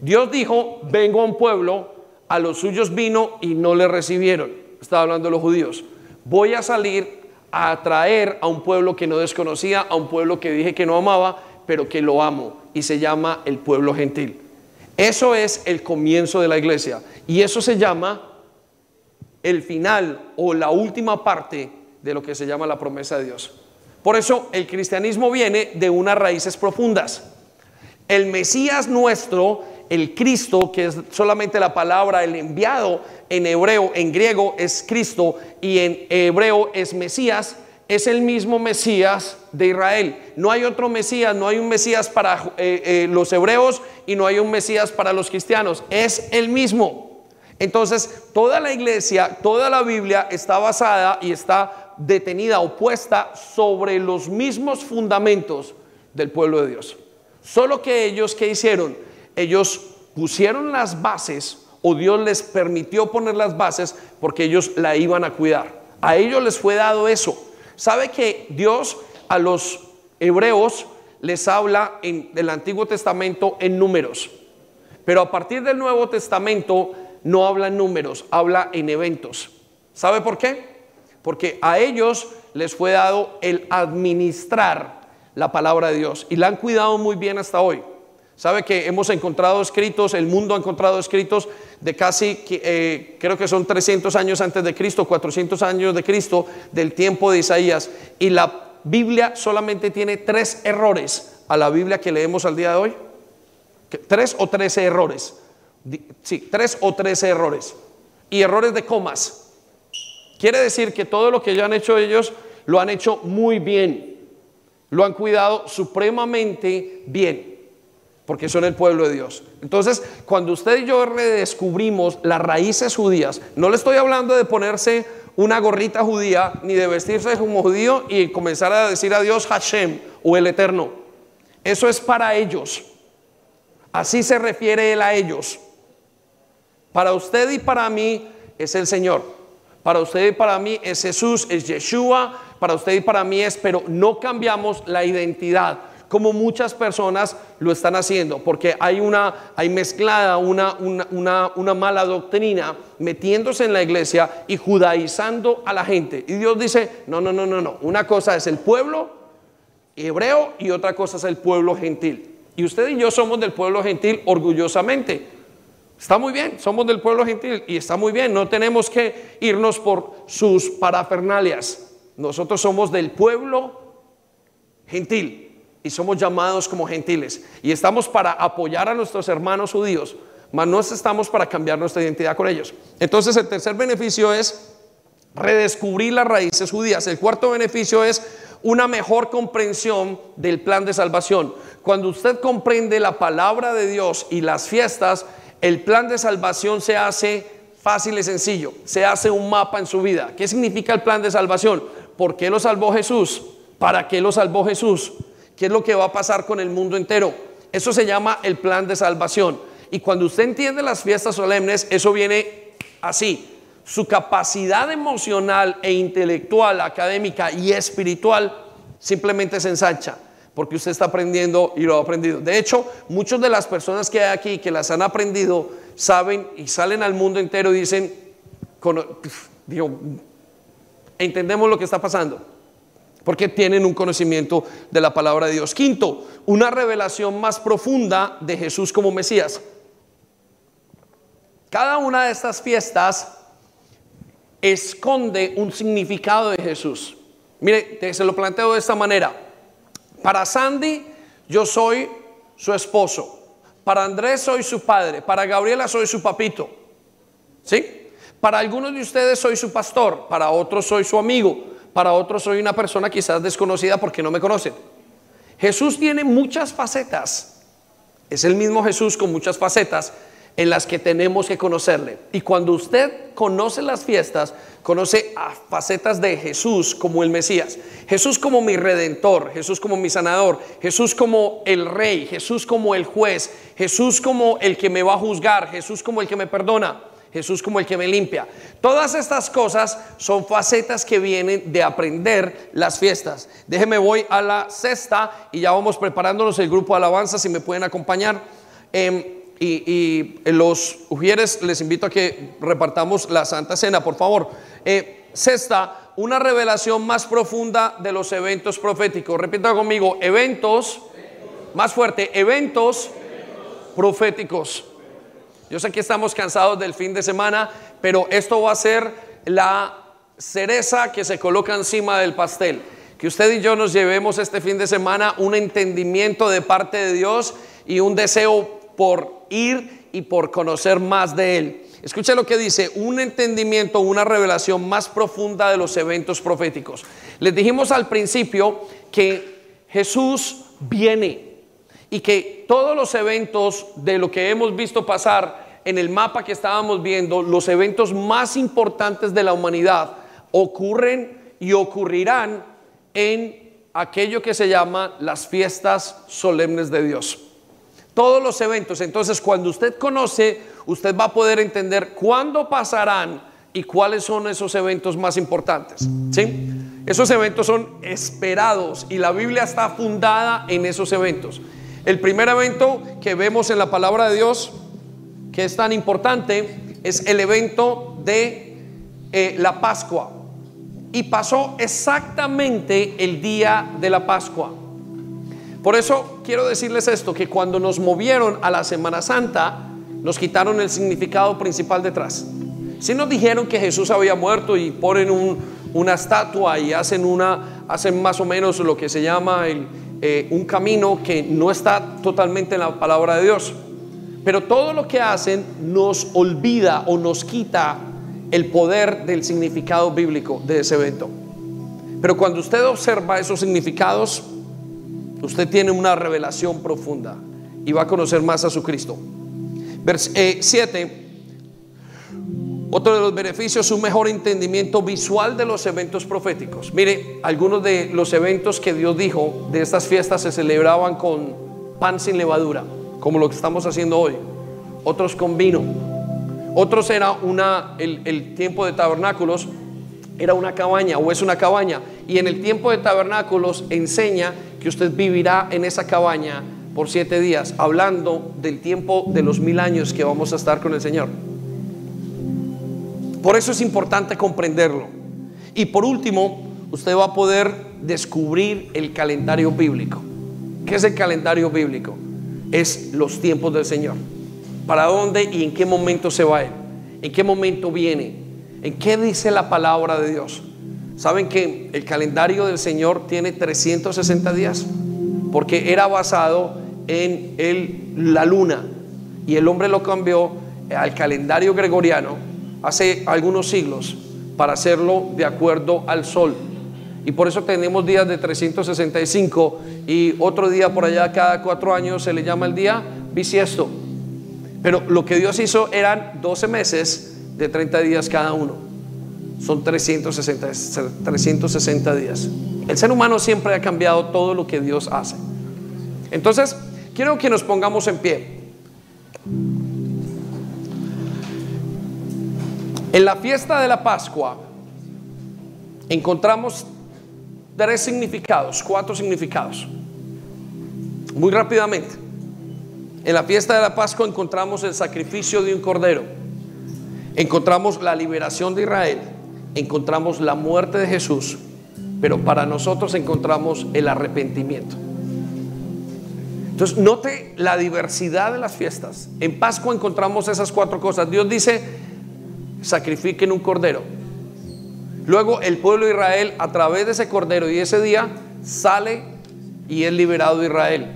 Dios dijo, vengo a un pueblo, a los suyos vino y no le recibieron. Estaba hablando de los judíos. Voy a salir atraer a un pueblo que no desconocía, a un pueblo que dije que no amaba, pero que lo amo. Y se llama el pueblo gentil. Eso es el comienzo de la iglesia. Y eso se llama el final o la última parte de lo que se llama la promesa de Dios. Por eso el cristianismo viene de unas raíces profundas. El Mesías nuestro, el Cristo, que es solamente la palabra, el enviado en hebreo, en griego es Cristo y en hebreo es Mesías, es el mismo Mesías de Israel. No hay otro Mesías, no hay un Mesías para eh, eh, los hebreos y no hay un Mesías para los cristianos. Es el mismo. Entonces, toda la iglesia, toda la Biblia está basada y está detenida o puesta sobre los mismos fundamentos del pueblo de Dios. Solo que ellos, ¿qué hicieron? Ellos pusieron las bases o Dios les permitió poner las bases porque ellos la iban a cuidar. A ellos les fue dado eso. ¿Sabe que Dios a los hebreos les habla en el Antiguo Testamento en números? Pero a partir del Nuevo Testamento no habla en números, habla en eventos. ¿Sabe por qué? Porque a ellos les fue dado el administrar la palabra de Dios y la han cuidado muy bien hasta hoy. Sabe que hemos encontrado escritos, el mundo ha encontrado escritos de casi, eh, creo que son 300 años antes de Cristo, 400 años de Cristo, del tiempo de Isaías. Y la Biblia solamente tiene tres errores a la Biblia que leemos al día de hoy. Tres o trece errores. Sí, tres o trece errores. Y errores de comas. Quiere decir que todo lo que ya han hecho ellos lo han hecho muy bien. Lo han cuidado supremamente bien porque son el pueblo de Dios. Entonces, cuando usted y yo redescubrimos las raíces judías, no le estoy hablando de ponerse una gorrita judía, ni de vestirse como judío y comenzar a decir a Dios Hashem o el Eterno. Eso es para ellos. Así se refiere él a ellos. Para usted y para mí es el Señor. Para usted y para mí es Jesús, es Yeshua. Para usted y para mí es, pero no cambiamos la identidad como muchas personas lo están haciendo, porque hay una, hay mezclada una, una, una, mala doctrina metiéndose en la iglesia y judaizando a la gente. Y Dios dice, no, no, no, no, no, una cosa es el pueblo hebreo y otra cosa es el pueblo gentil. Y usted y yo somos del pueblo gentil orgullosamente. Está muy bien, somos del pueblo gentil y está muy bien, no tenemos que irnos por sus parafernalias. Nosotros somos del pueblo gentil y somos llamados como gentiles y estamos para apoyar a nuestros hermanos judíos, mas no estamos para cambiar nuestra identidad con ellos. Entonces el tercer beneficio es redescubrir las raíces judías. El cuarto beneficio es una mejor comprensión del plan de salvación. Cuando usted comprende la palabra de Dios y las fiestas, el plan de salvación se hace fácil y sencillo. Se hace un mapa en su vida. ¿Qué significa el plan de salvación? ¿Por qué lo salvó Jesús? ¿Para qué lo salvó Jesús? Qué es lo que va a pasar con el mundo entero. Eso se llama el plan de salvación. Y cuando usted entiende las fiestas solemnes, eso viene así. Su capacidad emocional e intelectual, académica y espiritual simplemente se ensancha porque usted está aprendiendo y lo ha aprendido. De hecho, muchas de las personas que hay aquí que las han aprendido saben y salen al mundo entero y dicen, entendemos lo que está pasando porque tienen un conocimiento de la palabra de Dios. Quinto, una revelación más profunda de Jesús como Mesías. Cada una de estas fiestas esconde un significado de Jesús. Mire, se lo planteo de esta manera. Para Sandy, yo soy su esposo. Para Andrés soy su padre. Para Gabriela soy su papito. ¿Sí? Para algunos de ustedes soy su pastor. Para otros soy su amigo para otros soy una persona quizás desconocida porque no me conocen. Jesús tiene muchas facetas. Es el mismo Jesús con muchas facetas, en las que tenemos que conocerle. Y cuando usted conoce las fiestas, conoce a facetas de Jesús como el Mesías, Jesús como mi redentor, Jesús como mi sanador, Jesús como el rey, Jesús como el juez, Jesús como el que me va a juzgar, Jesús como el que me perdona. Jesús como el que me limpia. Todas estas cosas son facetas que vienen de aprender las fiestas. Déjeme voy a la sexta y ya vamos preparándonos el grupo de alabanza si me pueden acompañar. Em, y, los ujieres les invito a que repartamos la Santa Cena, por favor. Eh, sexta, una revelación más profunda de los eventos proféticos. Repita conmigo, eventos, más fuerte, eventos proféticos. Yo sé que estamos cansados del fin de semana, pero esto va a ser la cereza que se coloca encima del pastel. Que usted y yo nos llevemos este fin de semana un entendimiento de parte de Dios y un deseo por ir y por conocer más de Él. Escuche lo que dice, un entendimiento, una revelación más profunda de los eventos proféticos. Les dijimos al principio que Jesús viene y que todos los eventos de lo que hemos visto pasar en el mapa que estábamos viendo, los eventos más importantes de la humanidad ocurren y ocurrirán en aquello que se llama las fiestas solemnes de Dios todos los eventos. Entonces, cuando usted conoce, usted va a poder entender cuándo pasarán y cuáles son esos eventos más importantes. ¿Sí? Esos eventos son esperados y la Biblia está fundada en esos eventos. El primer evento que vemos en la palabra de Dios, que es tan importante, es el evento de eh, la Pascua. Y pasó exactamente el día de la Pascua. Por eso quiero decirles esto, que cuando nos movieron a la Semana Santa, nos quitaron el significado principal detrás. Si nos dijeron que Jesús había muerto y ponen una estatua y hacen, una, hacen más o menos lo que se llama eh, un camino que no está totalmente en la palabra de Dios. Pero todo lo que hacen nos olvida o nos quita el poder del significado bíblico de ese evento. Pero cuando usted observa esos significados, usted tiene una revelación profunda y va a conocer más a su Cristo. Vers 7. Eh, otro de los beneficios, un mejor entendimiento visual de los eventos proféticos. Mire, algunos de los eventos que Dios dijo de estas fiestas se celebraban con pan sin levadura, como lo que estamos haciendo hoy. Otros con vino. Otros era una, el, el tiempo de tabernáculos era una cabaña o es una cabaña. Y en el tiempo de tabernáculos enseña que usted vivirá en esa cabaña por siete días, hablando del tiempo de los mil años que vamos a estar con el Señor. Por eso es importante comprenderlo. Y por último, usted va a poder descubrir el calendario bíblico. ¿Qué es el calendario bíblico? Es los tiempos del Señor. ¿Para dónde y en qué momento se va Él? ¿En qué momento viene? ¿En qué dice la palabra de Dios? ¿Saben que el calendario del Señor tiene 360 días? Porque era basado en el, la luna y el hombre lo cambió al calendario gregoriano hace algunos siglos para hacerlo de acuerdo al sol. Y por eso tenemos días de 365 y otro día por allá cada cuatro años se le llama el día bisiesto. Pero lo que Dios hizo eran 12 meses de 30 días cada uno son 360, 360 días. El ser humano siempre ha cambiado todo lo que Dios hace. Entonces, quiero que nos pongamos en pie. En la fiesta de la Pascua encontramos tres significados, cuatro significados. Muy rápidamente. En la fiesta de la Pascua encontramos el sacrificio de un cordero. Encontramos la liberación de Israel encontramos la muerte de Jesús, pero para nosotros encontramos el arrepentimiento. Entonces, note la diversidad de las fiestas. En Pascua encontramos esas cuatro cosas. Dios dice, sacrifiquen un cordero. Luego el pueblo de Israel, a través de ese cordero y ese día, sale y es liberado de Israel.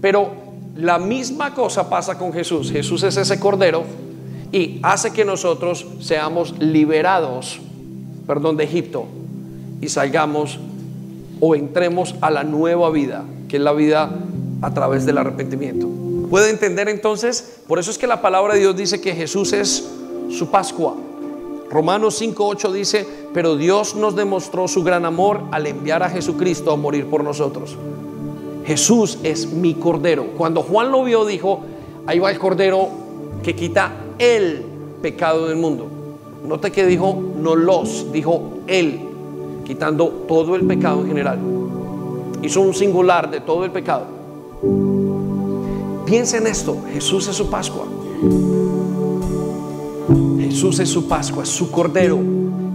Pero la misma cosa pasa con Jesús. Jesús es ese cordero y hace que nosotros seamos liberados perdón, de Egipto y salgamos o entremos a la nueva vida, que es la vida a través del arrepentimiento. ¿Puede entender entonces? Por eso es que la palabra de Dios dice que Jesús es su Pascua. Romanos 5.8 dice, pero Dios nos demostró su gran amor al enviar a Jesucristo a morir por nosotros. Jesús es mi cordero. Cuando Juan lo vio dijo, ahí va el cordero que quita el pecado del mundo. Note que dijo no los, dijo él, quitando todo el pecado en general. Hizo un singular de todo el pecado. Piensa en esto, Jesús es su Pascua. Jesús es su Pascua, su Cordero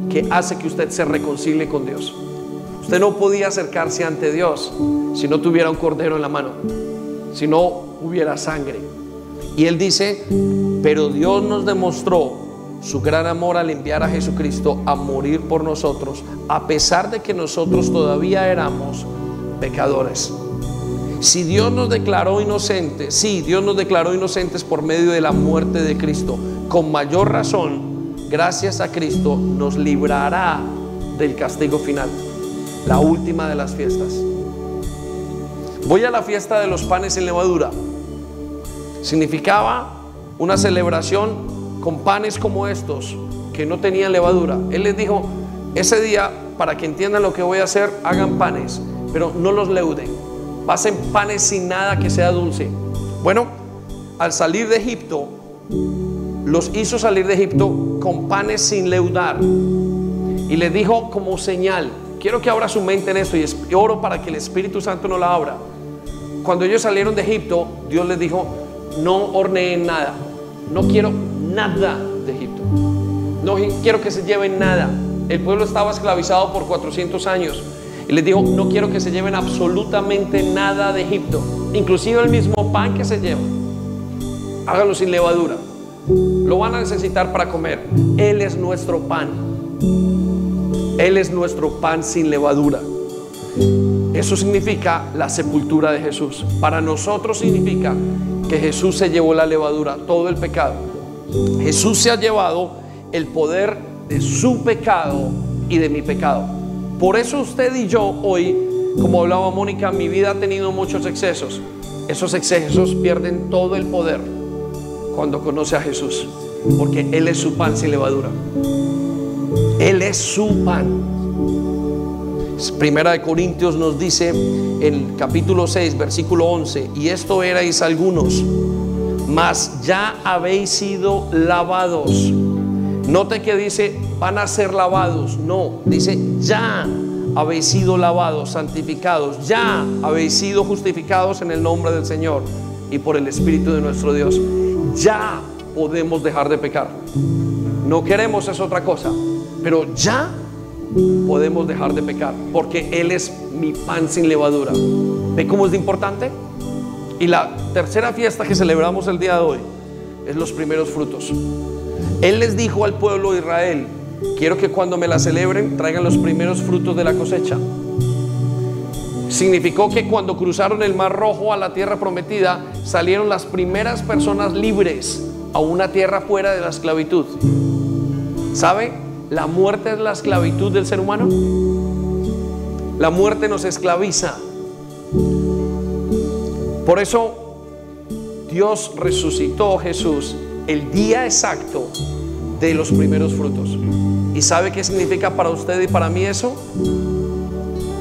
que hace que usted se reconcilie con Dios. Usted no podía acercarse ante Dios si no tuviera un Cordero en la mano, si no hubiera sangre. Y Él dice, pero Dios nos demostró su gran amor al enviar a Jesucristo a morir por nosotros, a pesar de que nosotros todavía éramos pecadores. Si Dios nos declaró inocentes, sí, Dios nos declaró inocentes por medio de la muerte de Cristo, con mayor razón, gracias a Cristo, nos librará del castigo final, la última de las fiestas. Voy a la fiesta de los panes sin levadura. Significaba una celebración con panes como estos, que no tenían levadura. Él les dijo, ese día, para que entiendan lo que voy a hacer, hagan panes, pero no los leuden pasen panes sin nada que sea dulce. Bueno, al salir de Egipto, los hizo salir de Egipto con panes sin leudar. Y les dijo como señal, quiero que abra su mente en esto y oro para que el Espíritu Santo no la abra. Cuando ellos salieron de Egipto, Dios les dijo, no horneen nada, no quiero nada de Egipto, no quiero que se lleven nada. El pueblo estaba esclavizado por 400 años. Y les dijo, no quiero que se lleven absolutamente nada de Egipto, inclusive el mismo pan que se lleva. Háganlo sin levadura. Lo van a necesitar para comer. Él es nuestro pan. Él es nuestro pan sin levadura. Eso significa la sepultura de Jesús. Para nosotros significa que Jesús se llevó la levadura, todo el pecado. Jesús se ha llevado el poder de su pecado y de mi pecado. Por eso usted y yo hoy, como hablaba Mónica, mi vida ha tenido muchos excesos. Esos excesos pierden todo el poder cuando conoce a Jesús, porque Él es su pan sin levadura. Él es su pan. Primera de Corintios nos dice en capítulo 6, versículo 11, y esto erais algunos, mas ya habéis sido lavados Note que dice, van a ser lavados. No, dice, ya habéis sido lavados, santificados, ya habéis sido justificados en el nombre del Señor y por el Espíritu de nuestro Dios. Ya podemos dejar de pecar. No queremos es otra cosa, pero ya podemos dejar de pecar porque Él es mi pan sin levadura. ¿Ve cómo es importante? Y la tercera fiesta que celebramos el día de hoy es los primeros frutos. Él les dijo al pueblo de Israel, quiero que cuando me la celebren traigan los primeros frutos de la cosecha. Significó que cuando cruzaron el Mar Rojo a la tierra prometida, salieron las primeras personas libres a una tierra fuera de la esclavitud. ¿Sabe? La muerte es la esclavitud del ser humano. La muerte nos esclaviza. Por eso Dios resucitó a Jesús el día exacto de los primeros frutos. ¿Y sabe qué significa para usted y para mí eso?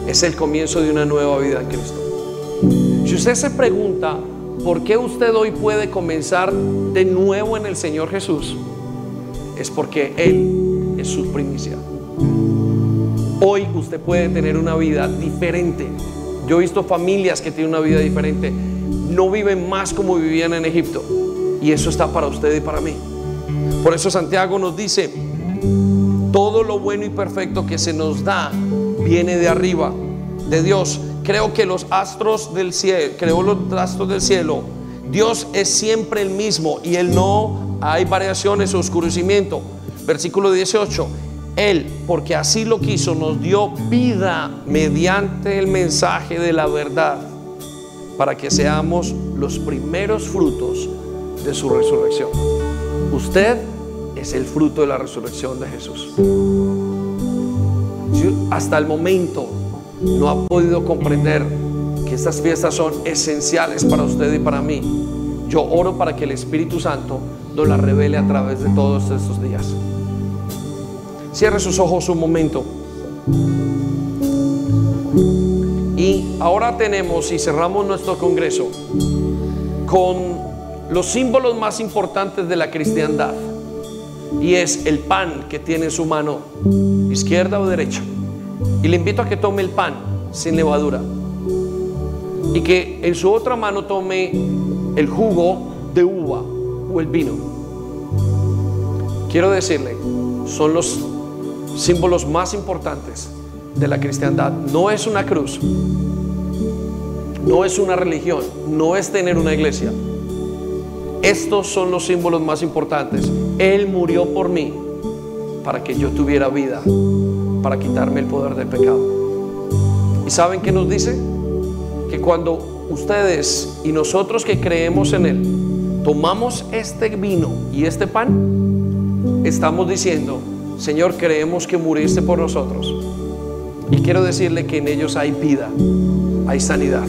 Es el comienzo de una nueva vida en Cristo. Si usted se pregunta por qué usted hoy puede comenzar de nuevo en el Señor Jesús, es porque Él es su primicia. Hoy usted puede tener una vida diferente. Yo he visto familias que tienen una vida diferente. No viven más como vivían en Egipto y eso está para usted y para mí. Por eso Santiago nos dice, todo lo bueno y perfecto que se nos da viene de arriba, de Dios. Creo que los astros del cielo, creo los astros del cielo, Dios es siempre el mismo y Él no hay variaciones o oscurecimiento. Versículo 18. Él, porque así lo quiso, nos dio vida mediante el mensaje de la verdad, para que seamos los primeros frutos de su resurrección. Usted es el fruto de la resurrección de Jesús. hasta el momento no ha podido comprender que estas fiestas son esenciales para usted y para mí, yo oro para que el Espíritu Santo nos la revele a través de todos estos días. Cierre sus ojos un momento. Y ahora tenemos y cerramos nuestro congreso con los símbolos más importantes de la cristiandad. Y es el pan que tiene en su mano izquierda o derecha. Y le invito a que tome el pan sin levadura. Y que en su otra mano tome el jugo de uva o el vino. Quiero decirle, son los símbolos más importantes de la cristiandad. No es una cruz, no es una religión, no es tener una iglesia. Estos son los símbolos más importantes. Él murió por mí para que yo tuviera vida, para quitarme el poder del pecado. ¿Y saben qué nos dice? Que cuando ustedes y nosotros que creemos en Él tomamos este vino y este pan, estamos diciendo, Señor, creemos que muriste por nosotros. Y quiero decirle que en ellos hay vida, hay sanidad.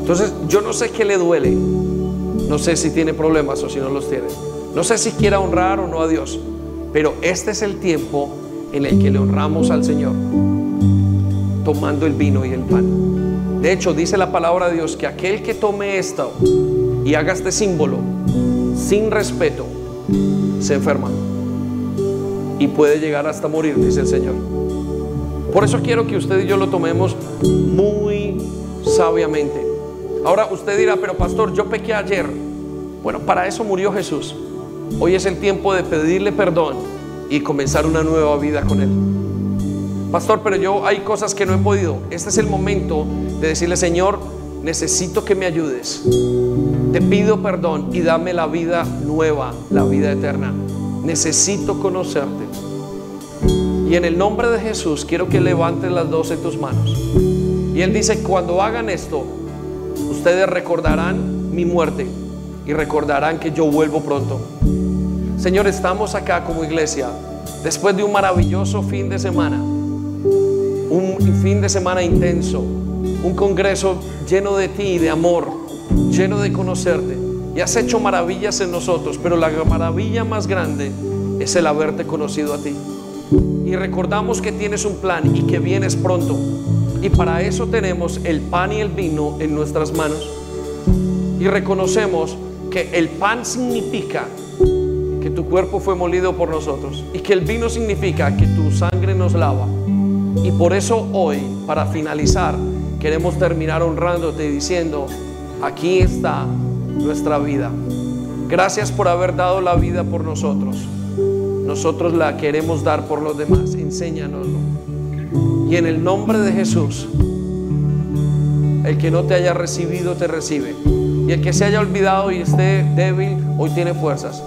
Entonces, yo no sé qué le duele. No sé si tiene problemas o si no los tiene. No sé si quiera honrar o no a Dios. Pero este es el tiempo en el que le honramos al Señor, tomando el vino y el pan. De hecho, dice la palabra de Dios que aquel que tome esto y haga este símbolo sin respeto, se enferma y puede llegar hasta morir, dice el Señor. Por eso quiero que usted y yo lo tomemos muy sabiamente. Ahora usted dirá, pero pastor, yo pequé ayer. Bueno, para eso murió Jesús. Hoy es el tiempo de pedirle perdón y comenzar una nueva vida con Él. Pastor, pero yo hay cosas que no he podido. Este es el momento de decirle, Señor, necesito que me ayudes. Te pido perdón y dame la vida nueva, la vida eterna necesito conocerte. Y en el nombre de Jesús quiero que levantes las dos en tus manos. Y Él dice, cuando hagan esto, ustedes recordarán mi muerte y recordarán que yo vuelvo pronto. Señor, estamos acá como iglesia después de un maravilloso fin de semana, un fin de semana intenso, un congreso lleno de ti y de amor, lleno de conocerte y has hecho maravillas en nosotros, pero la maravilla más grande es el haberte conocido a ti. Y recordamos que tienes un plan y que vienes pronto. Y para eso tenemos el pan y el vino en nuestras manos. Y reconocemos que el pan significa que tu cuerpo fue molido por nosotros y que el vino significa que tu sangre nos lava. Y por eso hoy, para finalizar, queremos terminar honrándote y diciendo, aquí está nuestra vida. Gracias por haber dado la vida por nosotros. Nosotros la queremos dar por los demás. Enséñanoslo. Y en el nombre de Jesús, el que no te haya recibido te recibe. Y el que se haya olvidado y esté débil, hoy tiene fuerzas.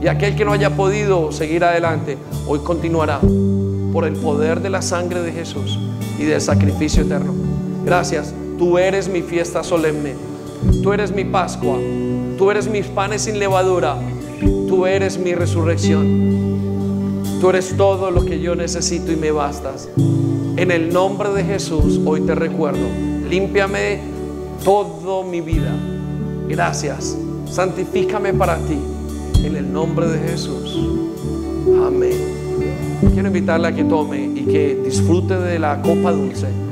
Y aquel que no haya podido seguir adelante, hoy continuará por el poder de la sangre de Jesús y del sacrificio eterno. Gracias, tú eres mi fiesta solemne. Tú eres mi Pascua. Tú eres mis panes sin levadura. Tú eres mi resurrección. Tú eres todo lo que yo necesito y me bastas. En el nombre de Jesús hoy te recuerdo. Límpiame toda mi vida. Gracias. Santifícame para ti. En el nombre de Jesús. Amén. Quiero invitarle a que tome y que disfrute de la copa dulce